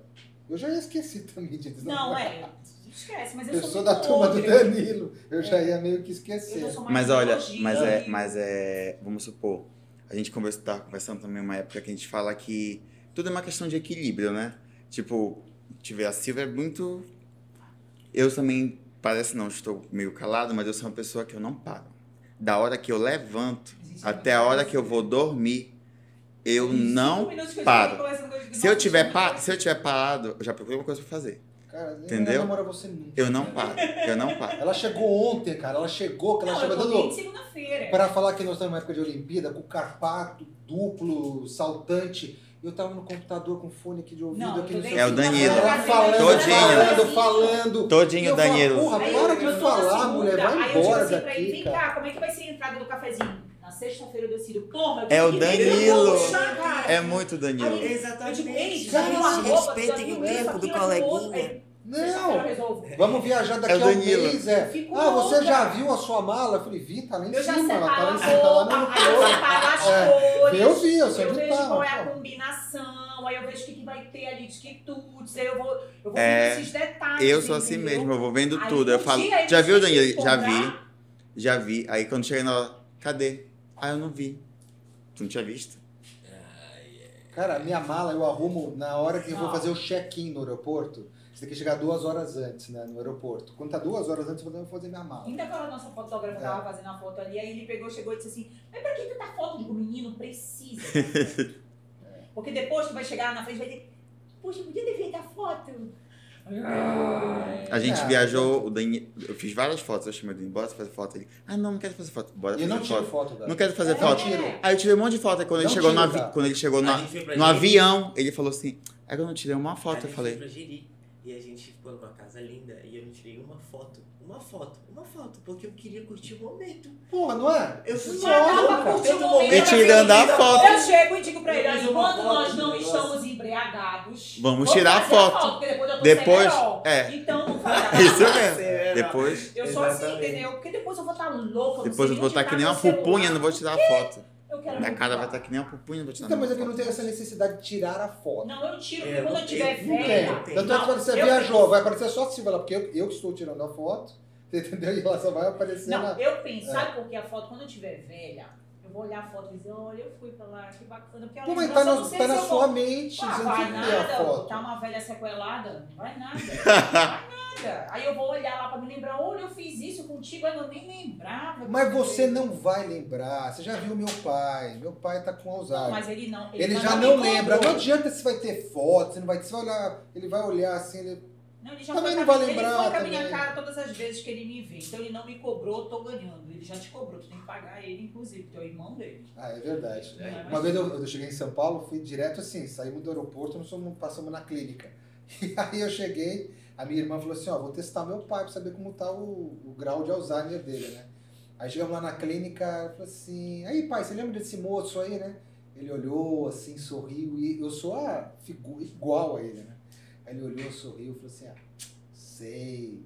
Eu já ia esquecer (laughs) também de Não, é. Esquece, mas eu, Eu sou, sou da turma do. Danilo. Eu já ia meio que esquecer. Eu já sou mais Mas olha, mas é, mas é, vamos supor, a gente conversa, tá conversando também uma época que a gente fala que tudo é uma questão de equilíbrio, né? Tipo, tiver a Silvia é muito. Eu também, parece não, estou meio calado, mas eu sou uma pessoa que eu não paro. Da hora que eu levanto Existe até a hora que eu vou dormir, eu não paro. Se eu tiver, pa se eu tiver parado, eu já procuro uma coisa pra fazer. Cara, eu Entendeu? não namoro você nunca. Eu não paro, eu não paro. Ela chegou ontem, cara. Ela chegou, que ela Não, chegou dando. segunda-feira. Para falar que nós estamos numa época de Olimpíada, com carpato, duplo, saltante. Eu tava no computador com fone aqui de ouvido. Não, aqui no seu- É o Danilo. Ela falando, Todinho. falando, falando. Todinho, Danilo. Porra, para de falar, mulher. Vai aí eu digo embora assim pra ele, daqui, vem cá, como é que vai ser a entrada do cafezinho? Na sexta-feira eu decido. Porra, eu É o Danilo. meu chá, cara. É muito Danilo. Aí- Exatamente. Respeitem o tempo do coleguinha. Eu Não, vamos viajar daqui É a um mês, é. Fico Ah, você já viu a sua mala? Eu falei, vi, tá lá em Eu cima. Ela tá lá em cima, tá lá no eu separo as É, cores. Eu vi, eu Eu sempre vejo qual é a combinação, aí eu vejo o que, que vai ter ali de quitutes, aí eu vou, eu vou É, vendo esses detalhes. Eu sou assim entendeu? mesmo, eu vou vendo Aí, tudo. Eu um falo, dia ele já viu, Danilo? Já vi, já vi. Aí quando chega na hora, cadê? Ah, eu não vi. Tu não tinha visto? Cara, minha mala eu arrumo na hora que eu vou fazer o check-in no aeroporto. Você tem que chegar duas horas antes, né, no aeroporto. Quando tá duas horas antes, eu vou fazer minha mala. Ainda agora a nossa fotógrafa É. tava fazendo a foto ali, aí ele pegou, chegou e disse assim, mas pra que tanta foto? Digo, menino, precisa. (laughs) Porque depois tu vai chegar lá na frente e vai ter, poxa, podia ter feito a foto. A gente É. viajou, o Danilo, eu fiz várias fotos, eu chamei o Danilo, bora fazer foto. Ele, ah não, não quero fazer foto, bora E eu fazer não tiro foto. foto, velho. Não quero fazer É. foto. Aí eu tirei um monte de foto, aí quando ele chegou, no, tiro, avi- cara. quando ele chegou no, no avião, ele falou assim, é que eu não tirei uma A foto, gente eu falei, foi pra Jeri e a gente ficou numa casa linda e eu não tirei uma foto. Uma foto, uma foto, porque eu queria curtir o momento. Porra, não é? Eu fui só curtir o momento. E tirando a foto. Eu chego e digo pra ele, olha, enquanto foto nós não estamos embriagados, Vamos tirar a fazer foto. porque depois eu tô Depois- é. Então não. (laughs) Isso mesmo. Depois, Eu sou assim, entendeu? Porque depois eu vou estar louca. não depois eu vou estar que tá nem meu uma pupunha, não vou tirar a foto. Eu quero Minha cara vai estar que nem uma pupunha, vou tirar Então, mas é que não tem essa necessidade de tirar a foto. Não, eu tiro, É, porque quando não eu tiver Não velha. tem. Tanto é que quando você eu viajou, penso- vai aparecer só a Silvia lá, porque eu, eu que estou tirando a foto, (laughs) entendeu? E ela só vai aparecer Não, na. eu penso, É. sabe por que a foto, quando eu tiver velha, eu vou olhar a foto e dizer, olha, eu fui pra lá, que bacana. Porque Pô, mas lembrança, tá, sei tá na sua vou- mente, Ah, vai que nada, tá uma velha sequelada, não vai nada. (laughs) Vai nada. Aí eu vou olhar lá pra me lembrar, olha, eu fiz isso contigo, aí eu nem lembrava. Mas você não vai lembrar. Você já viu meu pai. Meu pai tá com Não, Alzheimer. mas ele não. Ele ainda já não lembra. Não adianta se vai ter foto, você não vai, você vai olhar, ele vai olhar assim, ele, Não, ele já Também foi não vai lembrar Ele foi com a minha também. cara todas as vezes que ele me vê. Então ele não me cobrou, eu tô ganhando. Ele já te cobrou, tu tem que pagar ele, inclusive, que é o irmão dele. Ah, é verdade. É, Uma vez eu, eu cheguei em São Paulo, fui direto assim, saímos do aeroporto, nós fomos, passamos na clínica. (laughs) E aí eu cheguei, a minha irmã falou assim, ó, vou testar meu pai pra saber como tá o, o grau de Alzheimer dele, né? Aí chegamos lá na clínica, ela falou assim, aí pai, você lembra desse moço aí, né? Ele olhou assim, sorriu, e eu sou a figura igual a ele, né? Aí ele olhou, sorriu, falou assim, ah, sei,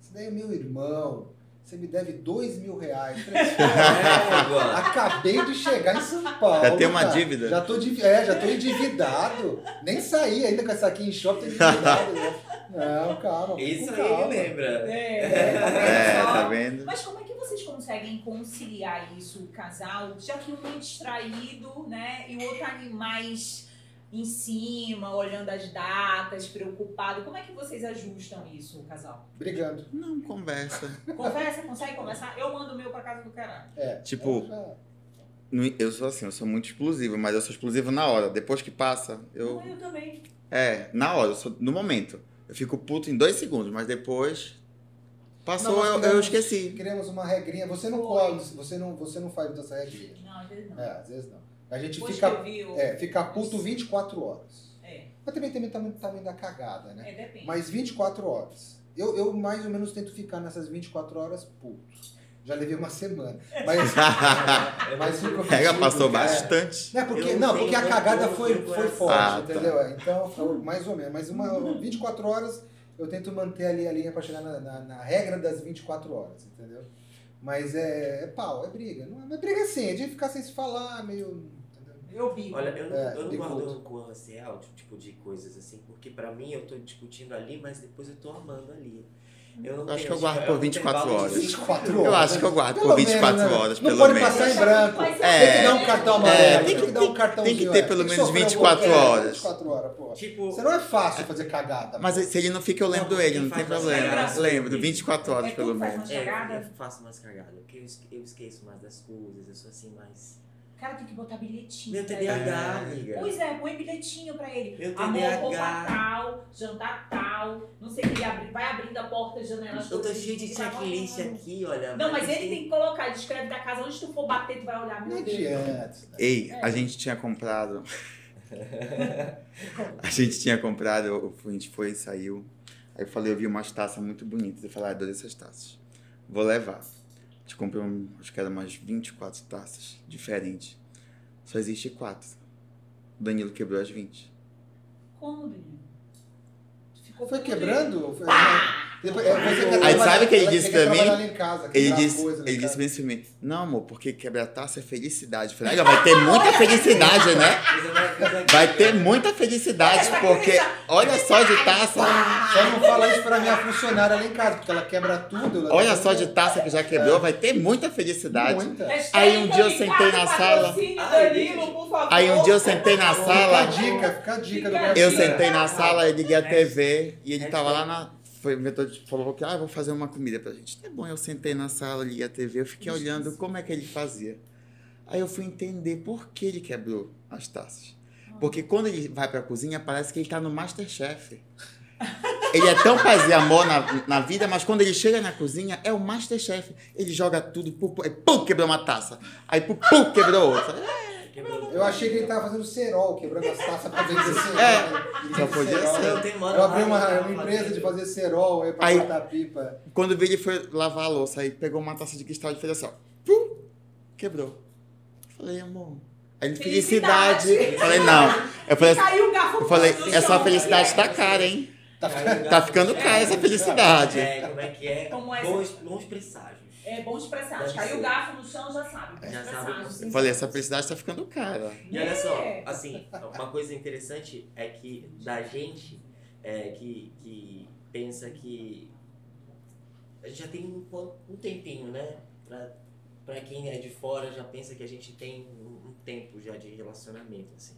esse daí é meu irmão, você me deve dois mil reais. Falei, Égua. (laughs) Acabei de chegar em São Paulo. Já tem uma cara. dívida? Já tô, é, já tô endividado. Nem saí ainda com essa aqui em shopping, tô endividado. né? Não, calma. Isso aí calma. lembra. É, É, só. tá vendo? Mas como é que vocês conseguem conciliar isso, o casal, já que um é distraído, né? E o outro tá ali mais em cima, olhando as datas, preocupado. Como é que vocês ajustam isso, o casal? Brigando. Não, conversa. Conversa, consegue conversar? Eu mando o meu pra casa do caralho. É. Tipo, eu já- No- Eu sou assim, eu sou muito explosivo, mas eu sou explosivo na hora. Depois que passa, eu. Não, eu também. É, na hora, eu sou no momento. Eu fico puto em dois segundos, mas depois. Passou, Não, eu, eu criamos- esqueci. Criamos uma regrinha. Você não cola, você não, você não faz dessa regrinha. Não, às vezes não. É, às vezes não. A gente Depois fica, é, fica puto 24 horas. É, Mas também tem também, também da cagada, né? é, depende. Mas 24 horas. Eu, eu mais ou menos tento ficar nessas 24 horas puto. Já levei uma semana. Mas, (laughs) mas fico passou bastante. Não, é porque, Eu não, porque a cagada foi, foi forte, Ah, tá. entendeu? Então, foi mais ou menos. Mas uma 24 horas eu tento manter ali a linha pra chegar na, na, na regra das 24 horas, entendeu? Mas é, é pau, é briga. Não é, é briga assim, é de ficar sem se falar, meio. Eu vi. Olha, eu não, É, eu não guardo rancor real, tipo, de coisas assim, porque pra mim eu tô discutindo ali, mas depois eu tô amando ali. Eu, não Eu acho tenho, que eu guardo tipo, por um 24 intervalo de horas. 24 minutos. Eu acho que eu guardo Pelo por 24 menos, né? horas, Não pelo pode menos. passar em branco. Mas É. Tem que dar um cartão amarelo. É, tem tem que- que dar um cartãozinho. tem que ter é. pelo menos sofrer um 24 pouco, é, horas. 24 horas, pô. Tipo, Você não é fácil fazer cagada. Mas se ele não fica, eu lembro Não, ele, quem não tem problema. cagada? Lembro, 24 horas É pelo menos. é, eu faço mais cagada, porque eu esqueço mais das coisas, eu sou assim mais... Cara, tem que botar bilhetinho. Meu TDAH, amiga. Pois é, põe bilhetinho pra ele. Meu Amor, roupa TDAH. tal, jantar tal, não sei o que, abri- vai abrindo a porta, janela. Eu tô cheio de checklist aqui, olha. Não, mas ele tem que colocar, ele escreve da casa, onde tu for bater, tu vai olhar, Não meu Deus. adianta. Ei, É. a gente tinha comprado. (laughs) a gente tinha comprado, a gente foi e saiu. Aí eu falei, eu vi umas taças muito bonitas. Eu falei, ah, adorei essas taças. Vou levar. Gente comprou, um, acho que eram umas 24 taças diferentes. Só existe quatro. O Danilo quebrou as 20. Como, Danilo? Ficou Foi quebrando? Foi- Ah! Depois- é, Aí sabe o que ele disse pra mim? casa, Ele disse, ele disse bem assim pra mim, não amor, porque quebrar taça é felicidade. Eu falei, "Ah, vai ter muita felicidade, né? Vai ter muita felicidade, porque olha só de taça. Só não fala isso pra minha funcionária lá em casa, porque ela quebra tudo. ela Olha só de taça que já quebrou, vai ter muita felicidade. Muita. Hashtag Aí um dia eu sentei na sala. Aí um dia eu sentei na Fica a sala, dica, fica a dica do eu sentei na sala, eu liguei a TV e ele tava lá na. Foi, o inventor falou que ah, vou fazer uma comida pra gente. Tá bom, eu sentei na sala, liguei a TV, eu fiquei olhando como é que ele fazia. Aí eu fui entender por que ele quebrou as taças. Porque quando ele vai pra cozinha, parece que ele tá no Masterchef. Ele é tão paz e amor na, na vida, mas quando ele chega na cozinha, é o Masterchef. Ele joga tudo, pum, pum, aí, pum, quebrou uma taça. Aí, pum, pum, quebrou outra. Eu achei que ele tava fazendo cerol, quebrando as taças pra vender (laughs) cerol. É, só podia cerol. ser. Eu tenho mano Eu abri uma, uma empresa de fazer cerol aí pra Aí- cortar pipa. Quando vi, ele foi lavar a louça, aí pegou uma taça de cristal e fez assim, ó. Pum, quebrou. Falei, amor. Aí Felicidade. felicidade. Falei, não. Eu falei, Caiu um garfo eu falei essa chão. felicidade tá cara, hein? Tá Tá ficando cara essa felicidade. É, como é que é? Como é bons, bons presságios. É bom expressar. Deve Caiu o garfo no chão, já sabe. Já sabe. Eu falei, essa felicidade tá ficando cara. E olha só, É. assim, uma coisa interessante é que da gente é, que, que pensa que a gente já tem um, um tempinho, né? Pra, pra quem é de fora já pensa que a gente tem um, um tempo já de relacionamento, assim.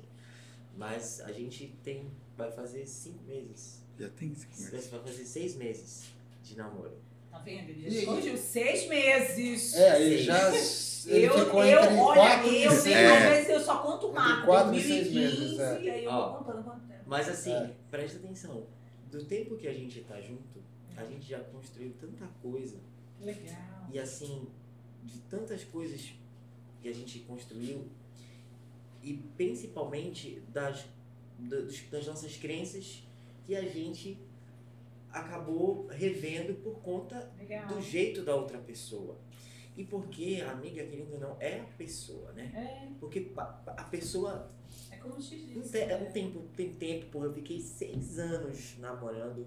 Mas a gente tem, vai fazer cinco meses. Já tem cinco meses. Vai fazer seis meses de namoro. Tá vendo? Ele E- esconde os seis meses. É, ele já ele eu, ficou eu, entre olha, quatro eu, seis. nem É. às vezes eu só conto marco. quatro e 2015, seis meses, é. e aí eu Ó. vou contando quanto tempo. Mas assim, É. presta atenção. Do tempo que a gente tá junto, a gente já construiu tanta coisa. Legal. E assim, de tantas coisas que a gente construiu, e principalmente das, das, das nossas crenças que a gente acabou revendo por conta Legal. do jeito da outra pessoa. E porque a amiga, querendo ou não, é a pessoa, né? É, Porque a pessoa é como te não disse. tem, é um tempo, tem tempo, porra. Eu fiquei seis anos namorando.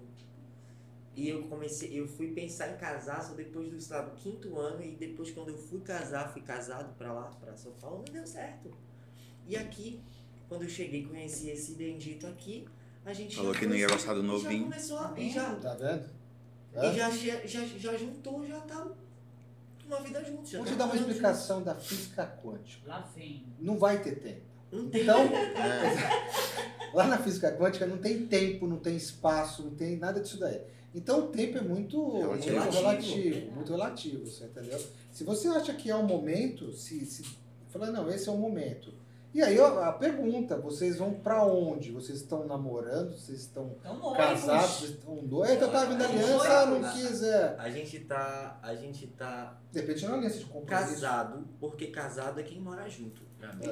E eu comecei, eu fui pensar em casar só depois do, sei lá, do quinto ano. E depois, quando eu fui casar, fui casado pra lá, pra São Paulo, não deu certo. E aqui, quando eu cheguei, conheci esse bendito aqui, a gente. Falou que não ia começou- gostar do e novinho. Já começou, a- e já, Tá vendo? e É? já, já, já, já juntou, já tá uma vida junto. Já Vou tá te dar uma explicação da física quântica. Lá vem. Não vai ter tempo. junto. Não tem. Então, É. (laughs) lá na física quântica não tem tempo, não tem espaço, não tem nada disso daí. Então o tempo é muito muito Relativo. relativo, muito relativo, você entendeu? Se você acha que é o momento, se, se falar, não, esse é o momento. E aí ó, a pergunta, vocês vão pra onde? Vocês estão namorando? Vocês estão Então, casados? Vocês estão dois? Eita, tá vindo aliança, não quis, é. A gente tá. A gente tá De repente não é aliança de compromisso. casado, porque casado é quem mora junto.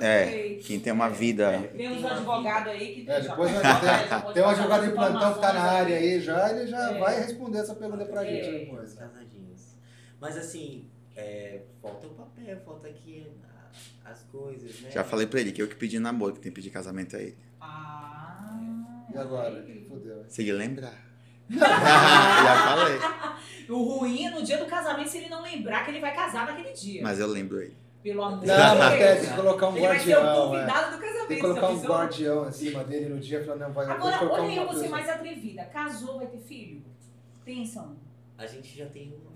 É, Perfeito. quem tem uma vida. Tem uns advogados aí que É, já depois pode tem um advogado as plantão que tá na área aí já, ele já É. vai responder essa pergunta pra gente É. depois. Casadinhos. Mas assim, é, falta o papel, falta aqui as coisas, né? Já falei pra ele que eu que pedi namoro, que tem que pedir casamento a ele. Ah. E agora? Fudeu. Se ele lembrar. (laughs) Já falei. O ruim é no dia do casamento se ele não lembrar que ele vai casar naquele dia. Mas eu lembro ele. Pelo amor de Não, mas Deus. tem que colocar um Ele vai ser o guardião. é. convidado do casamento. Tem que colocar um pensou? guardião acima dele no dia e falar, não, vai vou Agora, olha eu, você pessoa. mais atrevida. Casou, vai ter filho? Pensam. A gente já tem uma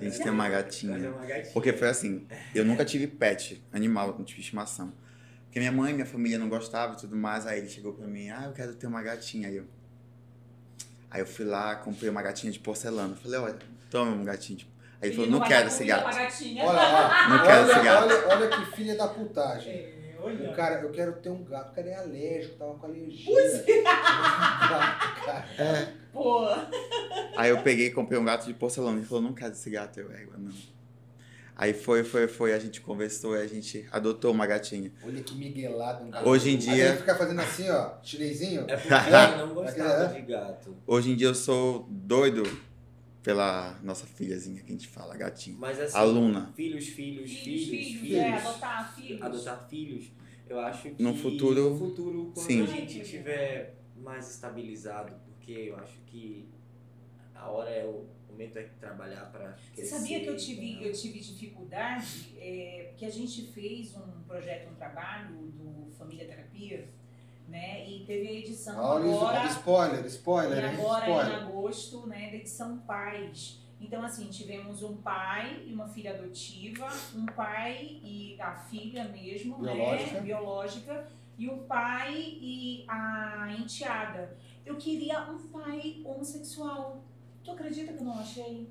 A gente tem uma é gatinha. uma gatinha. Porque foi assim, eu nunca tive pet, animal, não tive estimação. Porque minha mãe, minha família não gostava e tudo mais, aí ele chegou pra mim, ah, eu quero ter uma gatinha. Aí eu, aí eu fui lá, comprei uma gatinha de porcelana. Falei, olha, toma um gatinho. de- Aí ele falou, não vai quero dar esse gato. Olha lá, Não quero esse olha, gato. olha, olha que filha da putagem. É, O olha. cara, eu quero ter um gato, o cara é alérgico, tava com alergia. Gato, cara. É. (laughs) Pô. Aí eu peguei e comprei um gato de porcelana. Ele falou, não quero esse gato, eu égua, não. Aí foi, foi, foi, a gente conversou e a gente adotou uma gatinha. Olha que miguelado. um gato. Hoje em Aí dia- ele fica fazendo assim, ó, chinesinho. É porque eu não (laughs) gostava É. de gato. Hoje em dia eu sou doido pela nossa filhazinha que a gente fala, gatinha. Mas assim, A Luna. filhos, filhos, Filhos, filhos, filhos, filhos. é, adotar filhos. adotar filhos, eu acho que No futuro, no futuro quando sim. a gente tiver mais estabilizado, porque eu acho que a hora é o momento é trabalhar para Você sabia que eu tive, eu tive dificuldade? É, porque a gente fez um projeto, um trabalho do Família Terapia, né? E teve a edição Olha agora. olha, spoiler, spoiler, E agora em Spoiler. agosto, né, da edição Pais. Então, assim, tivemos um pai e uma filha adotiva, um pai e a filha mesmo, Biológica. né? Biológica, e o pai e a enteada. Eu queria um pai homossexual. Tu acredita que eu não achei?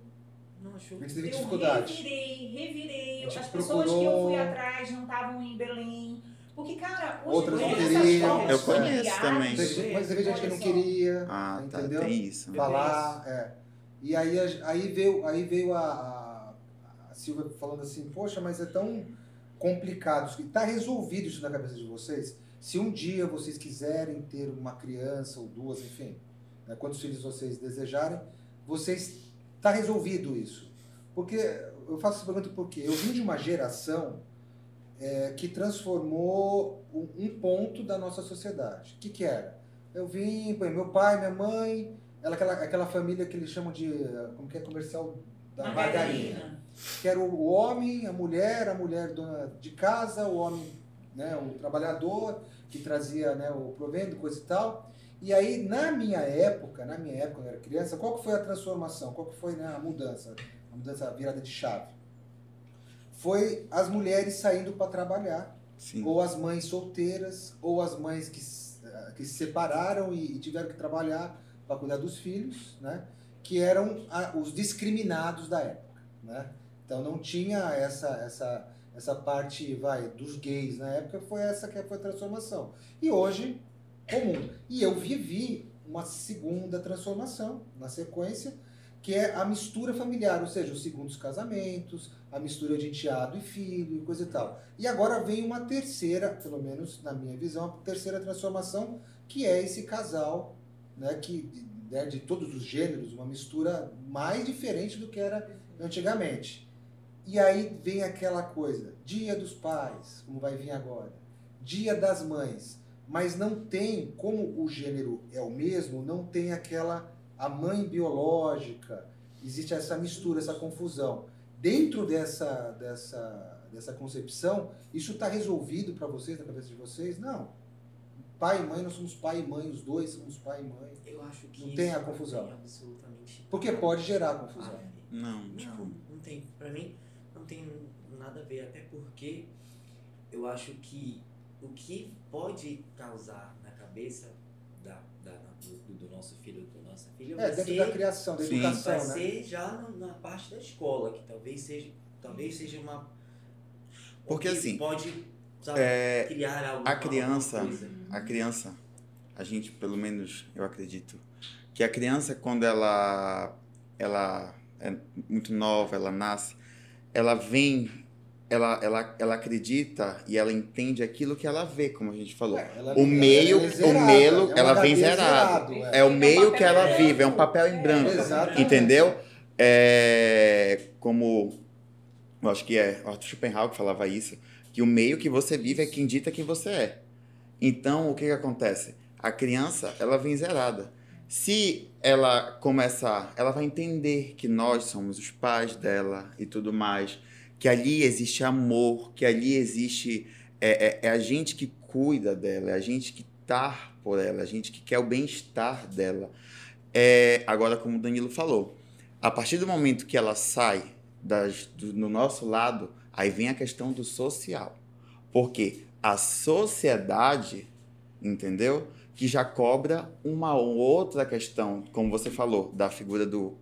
Não achou? Gente teve Eu dificuldade. revirei, revirei. As pessoas que eu procurou- fui atrás não estavam em Belém. Porque, cara, hoje Outras não essas queriam. formas Eu conheço também. Mas teve gente que não queria, Ah, tá, entendeu? tem isso. falar. É. E aí, aí veio, aí veio a, a, a Silvia falando assim, poxa, mas é tão complicado. Está resolvido isso na cabeça de vocês? Se um dia vocês quiserem ter uma criança ou duas, enfim, né, quantos filhos vocês desejarem, vocês está resolvido isso. Porque eu faço essa pergunta porque eu vim de uma geração é, que transformou um, ponto da nossa sociedade. O que, que era? Eu vim, meu pai, minha mãe, ela, aquela, aquela família que eles chamam de, como que é, comercial da margarina. Que era o homem, a mulher, a mulher dona de casa, o homem, né, o trabalhador, que trazia né, o provendo, coisa e tal. E aí, na minha época, na minha época, quando eu era criança, qual que foi a transformação? Qual que foi né, a mudança? A mudança, a virada de chave? Foi as mulheres saindo para trabalhar, Sim. ou as mães solteiras, ou as mães que, eh, que se separaram e, e tiveram que trabalhar para cuidar dos filhos, né? Que eram a- os discriminados da época, né? Então não tinha essa essa essa parte, vai, dos gays na época foi essa que foi a transformação. E hoje comum. E eu vivi uma segunda transformação na sequência, que é a mistura familiar, ou seja, os segundos casamentos, a mistura de enteado e filho e coisa e tal. E agora vem uma terceira, pelo menos na minha visão, a terceira transformação, que é esse casal, né, que né, de todos os gêneros, uma mistura mais diferente do que era antigamente. E aí vem aquela coisa, Dia dos Pais, como vai vir agora, Dia das Mães, mas não tem, como o gênero é o mesmo, não tem aquela a mãe biológica, existe essa mistura, essa confusão. Dentro dessa dessa dessa concepção, isso está resolvido para vocês na cabeça de vocês? Não. Pai e mãe, nós somos pai e mãe, os dois somos pai e mãe. Eu acho que Não isso tem a confusão. tem absolutamente Porque pode gerar confusão. a ver. Não, Não, tipo. não tem. Pra mim, não tem nada a ver. Até porque eu acho que o que pode causar na cabeça do, do nosso filho, da nossa filha, É, vai, dentro ser, da criação, da Sim. educação, vai né? ser já na, na parte da escola, que talvez seja, talvez seja uma. Porque, assim, Pode sabe, É, criar algo. a alguma criança- coisa. a criança, a gente, pelo menos eu acredito, que a criança quando ela ela é muito nova, ela nasce, ela vem, ela, ela, ela acredita e ela entende aquilo que ela vê, como a gente falou. Ela- O meio- ela é o zerada, meio, é ela vem zerado. zerado, É o um meio que ela vive, é um papel em branco. Entendeu? É, como eu acho que é Arthur Schopenhauer que falava isso, que o meio que você vive é quem dita quem você é. Então, o que, que acontece? A criança, ela vem zerada. Se ela começar, ela vai entender que nós somos os pais dela e tudo mais, que ali existe amor, que ali existe. É, é- é a gente que cuida dela, é a gente que tá por ela, é a gente que quer o bem-estar dela. É, agora, como o Danilo falou, a partir do momento que ela sai das, do, no nosso lado, aí vem a questão do social. Porque a sociedade, entendeu? Que já cobra uma ou outra questão, como você falou, da figura do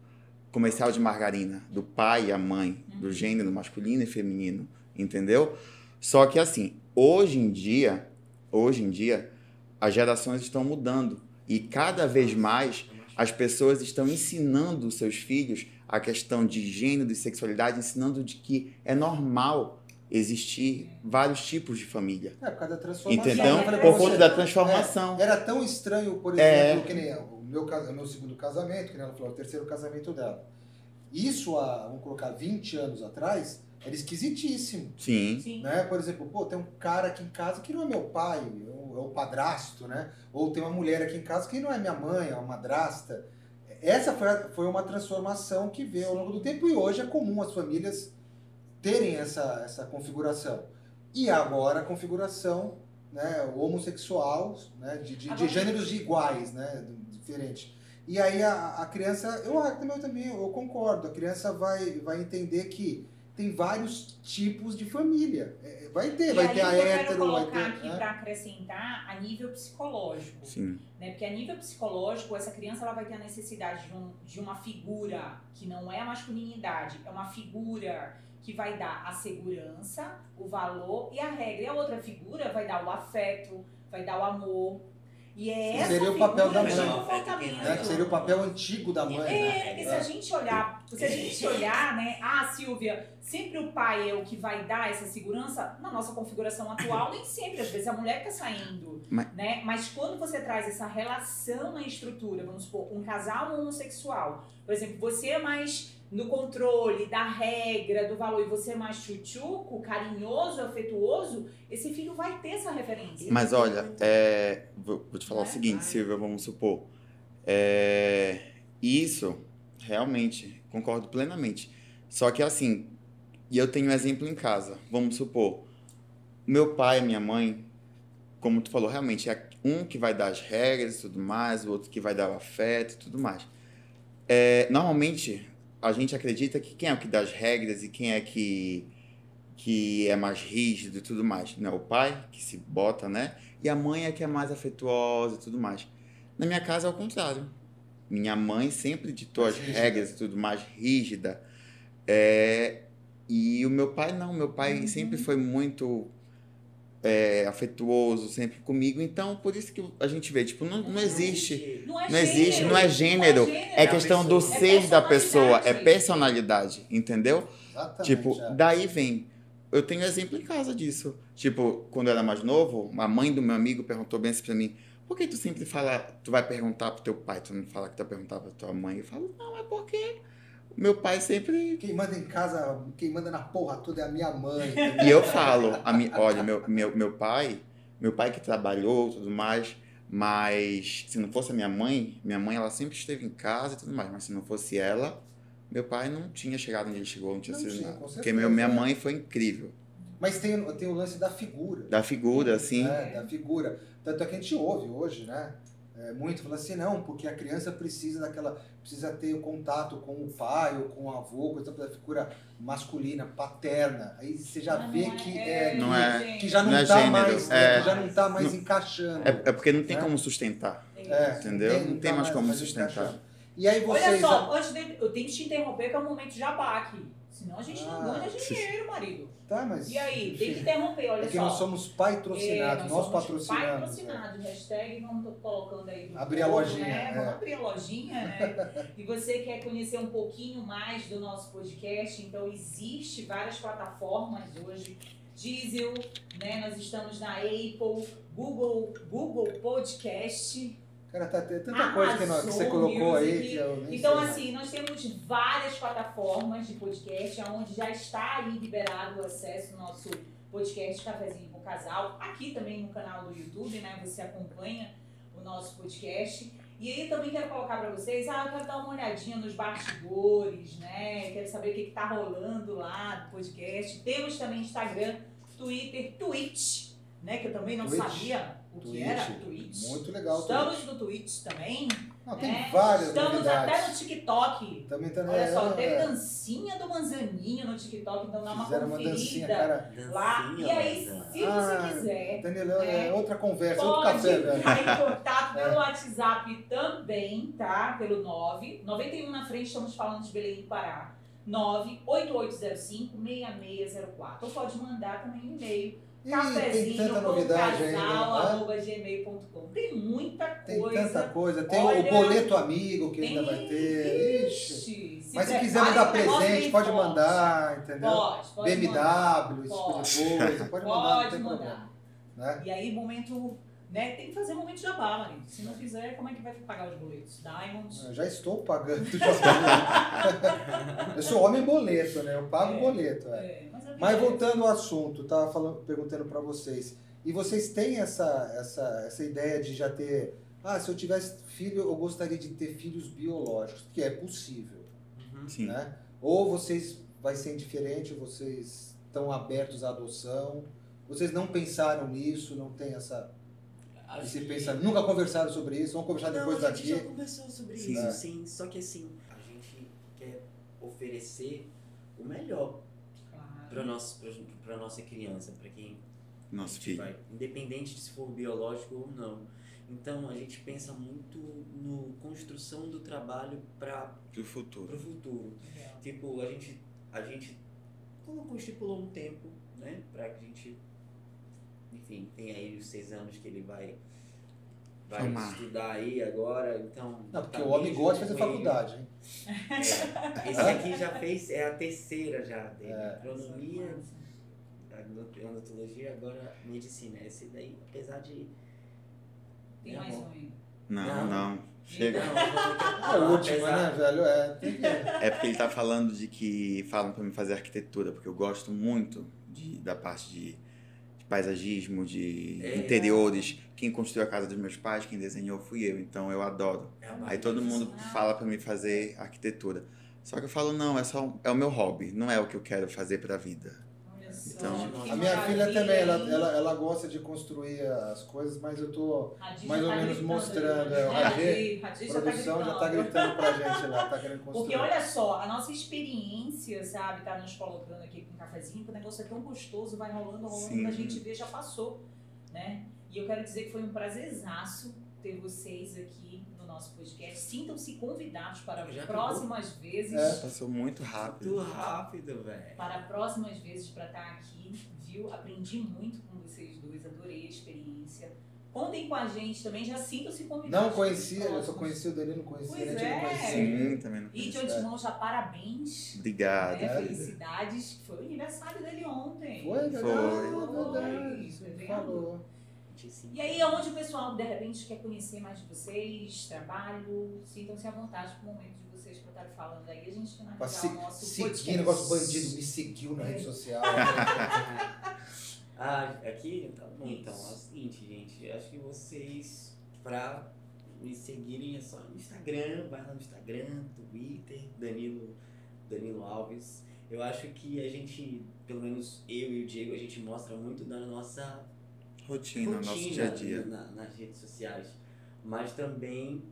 comercial de margarina, do pai e a mãe, do gênero masculino e feminino, entendeu? Só que assim, hoje em dia, hoje em dia, as gerações estão mudando e cada vez mais as pessoas estão ensinando os seus filhos a questão de gênero e sexualidade, ensinando de que é normal existir vários tipos de família. É, por causa da transformação. Entendeu? Por conta da transformação. é, era tão estranho, por É. exemplo, que nem o meu, meu segundo casamento, que nem ela falou, o terceiro casamento dela. Isso, há, vamos colocar, 20 anos atrás, era esquisitíssimo. Sim. Sim. Né? Por exemplo, pô, tem um cara aqui em casa que não é meu pai, é o, é o padrasto, né? Ou tem uma mulher aqui em casa que não é minha mãe, é uma madrasta. Essa foi, a- foi uma transformação que veio ao longo do tempo e hoje é comum as famílias terem essa, essa configuração. E agora a configuração né, homossexual, né, de, de, de gêneros iguais, né, diferentes. E aí a, a criança, eu também, eu também eu concordo, a criança vai, vai entender que tem vários tipos de família. É, Vai ter, E vai aí ter a eu quero hétero, vai colocar ter. aqui né? para acrescentar a nível psicológico. Sim. né? Porque a nível psicológico, essa criança ela vai ter a necessidade de, um- de uma figura que não é a masculinidade, é uma figura que vai dar a segurança, o valor e a regra. E a outra figura vai dar o afeto, vai dar o amor. E é essa seria o papel da mãe. comportamento. Né, que seria o papel antigo da mãe. né? É, porque se a gente olhar, se a gente olhar, né, ah, Silvia, sempre o pai é o que vai dar essa segurança, na nossa configuração atual, nem sempre, às vezes a mulher que tá saindo, Mas- né? Mas quando você traz essa relação na estrutura, vamos supor, um casal homossexual, por exemplo, você é mais no controle da regra, do valor, e você é mais chuchuco, carinhoso, afetuoso, esse filho vai ter essa referência. Mas olha, é, vou, vou te falar o Né? seguinte, Silvia, vamos supor. É, isso, realmente, concordo plenamente. Só que assim, e eu tenho um exemplo em casa. Vamos supor, meu pai e minha mãe, como tu falou, realmente é um que vai dar as regras e tudo mais, o outro que vai dar o afeto e tudo mais. É, normalmente, a gente acredita que quem é o que dá as regras e quem é que, que é mais rígido e tudo mais. Não, o pai, que se bota, né? E a mãe é que é mais afetuosa e tudo mais. Na minha casa é o contrário. Minha mãe sempre ditou as rígida. regras e tudo mais rígida. É, e o meu pai não, meu pai Uhum. sempre foi muito é, afetuoso, sempre comigo. Então, por isso que a gente vê, tipo, não, não existe. Não, é Não existe, gênero, não é gênero. É questão do. É ser da pessoa, é personalidade. entendeu? Exatamente. Tipo, é. daí vem. Eu tenho exemplo em casa disso. Tipo, quando eu era mais novo, a mãe do meu amigo perguntou bem assim pra mim: por que tu sempre fala, tu vai perguntar pro teu pai, tu não fala que tu vai perguntar pra tua mãe? Eu falo: não, é porque meu pai sempre. Quem manda em casa, quem manda na porra toda é a minha mãe. (laughs) E eu falo: a mi... olha, meu, meu, meu pai, meu pai que trabalhou e tudo mais, mas se não fosse a minha mãe, minha mãe ela sempre esteve em casa e tudo mais, mas se não fosse ela. Meu pai não tinha chegado onde ele chegou, não tinha Não sido tinha, nada. Porque meu, minha é. mãe foi incrível. Mas tem, tem o lance da figura. Da figura, assim. né, da figura. Tanto é que a gente ouve hoje, né? É, muito falando assim, não, porque a criança precisa daquela. precisa ter o contato com o pai ou com o avô, coisa da figura masculina, paterna. Aí você já Mas vê não que, é, é, Não é. que já não, Não é tá gênero, mais, né, é. já não tá mais Não- encaixando. É, é porque não tem Né? como sustentar. É, Entendeu? Não tem mais como sustentar. encaixando. E aí Olha vocês. só, antes de, eu tenho que te interromper, que é o momento jabá aqui. Senão a gente não Ah. ganha dinheiro, marido. Tá, mas. E aí, tem que interromper, olha é que só. nós somos patrocinados, É, nós, somos patrocinamos. né? Patrocinados, hashtag, vamos colocando aí. Abrir a povo, lojinha, Né? é. Vamos abrir a lojinha, né? (laughs) e você quer conhecer um pouquinho mais do nosso podcast, então existe várias plataformas hoje. Diesel, né? Nós estamos na Apple, Google, Google Podcast. Cara, tá, tem tanta coisa que, nós- que você Amazon colocou aí Então, sei. assim, nós temos várias plataformas de podcast, onde já está aí liberado o acesso ao nosso podcast Cafezinho com Casal. Aqui também no canal do YouTube, né? Você acompanha o nosso podcast. E aí também quero colocar para vocês, ah, eu quero dar uma olhadinha nos bastidores, né? Quero saber o que, que tá rolando lá do podcast. Temos também Instagram, Twitter, Twitch, né? Que eu também não Twitch. sabia o que Twitch. era Twitch. Muito legal. Estamos Twitch. no Twitch também. Não, tem né? várias Estamos novidades. até no TikTok. Também tá, Olha só, é, teve é, dancinha do Manzaninho no TikTok, então dá uma Fizeram uma conferida dancinha, cara. lá. Dancinha, E aí, se Ah, você quiser, Danilo, é É. outra conversa, outro pode café, velho. entrar em (laughs) contato pelo WhatsApp também, tá? Pelo 9. 91 na frente, estamos falando de Belém do Pará. 98805-6604. Ou pode mandar também um e-mail. Ih, tem tanta novidade ainda. né? Tem muita Tem coisa. tanta coisa. Tem Olha, o boleto amigo que Tem- ainda vai ter. Ixi. Ixi, Mas se quiser mandar presente, pode forte. mandar, entendeu? Pode, pode BMW, mandar. esse tipo de coisa. Pode mandar, Pode tem mandar. problema. Né? E aí, momento, né? Tem que fazer momento de jabá, marido. Se não fizer, como é que vai pagar os boletos? Diamond. Eu já estou pagando. (laughs) já- eu sou homem boleto, né? Eu pago É. boleto. é. É, mas, é Mas voltando ao assunto, tava falando, perguntando para vocês. E vocês têm essa, essa, essa ideia de já ter. Ah, se eu tivesse filho, eu gostaria de ter filhos biológicos, que é possível, Uhum. Sim. né? Ou vocês vai ser indiferente, vocês estão abertos à adoção, vocês não pensaram nisso, não tem essa Esse que- pensamento, nunca conversaram sobre isso, vamos conversar Não, depois a gente daqui. já conversou sobre Sim. isso, É. sim. Só que assim, a gente quer oferecer o melhor para Claro. nossa, pra nossa criança, para quem Nosso a gente filho. vai, independente de se for biológico ou não. Então a gente pensa muito no construção do trabalho para Do futuro. o futuro. Tipo, a gente, a gente colocou, estipulou um tempo, né? Pra que a gente, enfim, tem aí os seis anos que ele vai, vai Formar. estudar aí agora, então... Não, porque tá o homem gosta de fazer faculdade, hein? É, esse aqui já fez, é a terceira já dele. É. Agronomia, odontologia, agora medicina. Esse daí, apesar de... Tem mais um aí. Não, Não. não. Chega. Não, É o último, né, velho? É, tem. É porque ele tá falando de que falam pra mim fazer arquitetura, porque eu gosto muito de, da parte de paisagismo, de É. interiores. Quem construiu a casa dos meus pais, quem desenhou fui eu, então eu adoro. É a Aí todo mundo fala pra mim fazer arquitetura. Só que eu falo, não, é só é o meu hobby, não é o que eu quero fazer pra vida. Então, A minha filha também, ela, ela, ela gosta de construir as coisas, mas eu tô. Mais ou tá menos gritando mostrando, é, né? A já tá produção já tá gritando pra gente lá, tá querendo construir. Porque olha só, a nossa experiência, sabe, tá nos colocando aqui com um cafezinho, que o negócio é tão gostoso, vai rolando, rolando, Sim. a gente vê, já passou, né? E eu quero dizer que foi um prazerzaço ter vocês aqui nosso podcast. Sintam-se convidados para Já próximas vezes. É. Passou muito rápido. Muito rápido, velho. Para próximas vezes para estar aqui, viu? Aprendi muito com vocês dois, adorei a experiência. Contem com a gente também, já sintam-se convidados. Não conhecia, eu só conhecia o Danilo, não conhecia, Pois gente é. Sim, também não E de antemão já parabéns. Obrigado. né? Felicidades, que foi o aniversário dele ontem. Foi, Foi. é verdade. Foi, Ele falou. E aí, onde o pessoal, de repente, quer conhecer mais de vocês, trabalho, sintam-se à vontade pro momento de vocês para estarem falando aí. A gente finalizar se, o nosso seguir, podcast. negócio bandido, me seguiu na É. rede social. (laughs) Ah, aqui? Tá bom. Isso. Então, é o seguinte, gente. eu Acho que vocês, pra me seguirem, é só no Instagram. Vai lá no Instagram, Twitter, Danilo, Danilo Alves. Eu acho que a gente, pelo menos eu e o Diego, a gente mostra muito da nossa Rotina, rotina nosso dia a dia. na- nas redes sociais. Mas também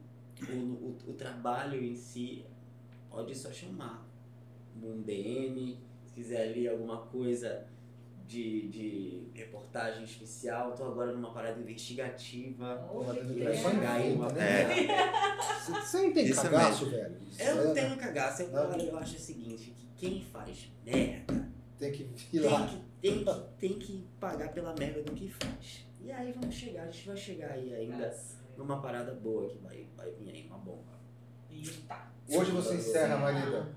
o, o, o trabalho em si pode só chamar. Um DM, se quiser ler alguma coisa de, de reportagem especial. Tô agora numa parada investigativa. Porra, que vai chegar aí uma né? Você você não tem Isso cagaço, velho? Isso Eu é- não tenho cagaço, eu, Ah. eu acho o seguinte, que quem faz merda Tem que tem ir lá. que, tem, que, tem que pagar pela merda do que faz. E aí vamos chegar, a gente vai chegar aí ainda numa parada boa que vai, vai vir aí, uma bomba. Eita. Hoje você encerra, Marida.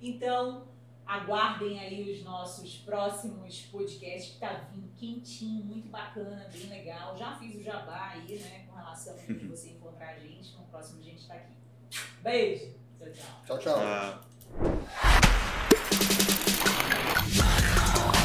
Então, aguardem aí os nossos próximos podcasts, que tá vindo quentinho, muito bacana, bem legal. Já fiz o jabá aí, né, com relação a você encontrar a gente. No próximo a gente tá aqui. Beijo. Tchau, tchau. Tchau, tchau. Tchau.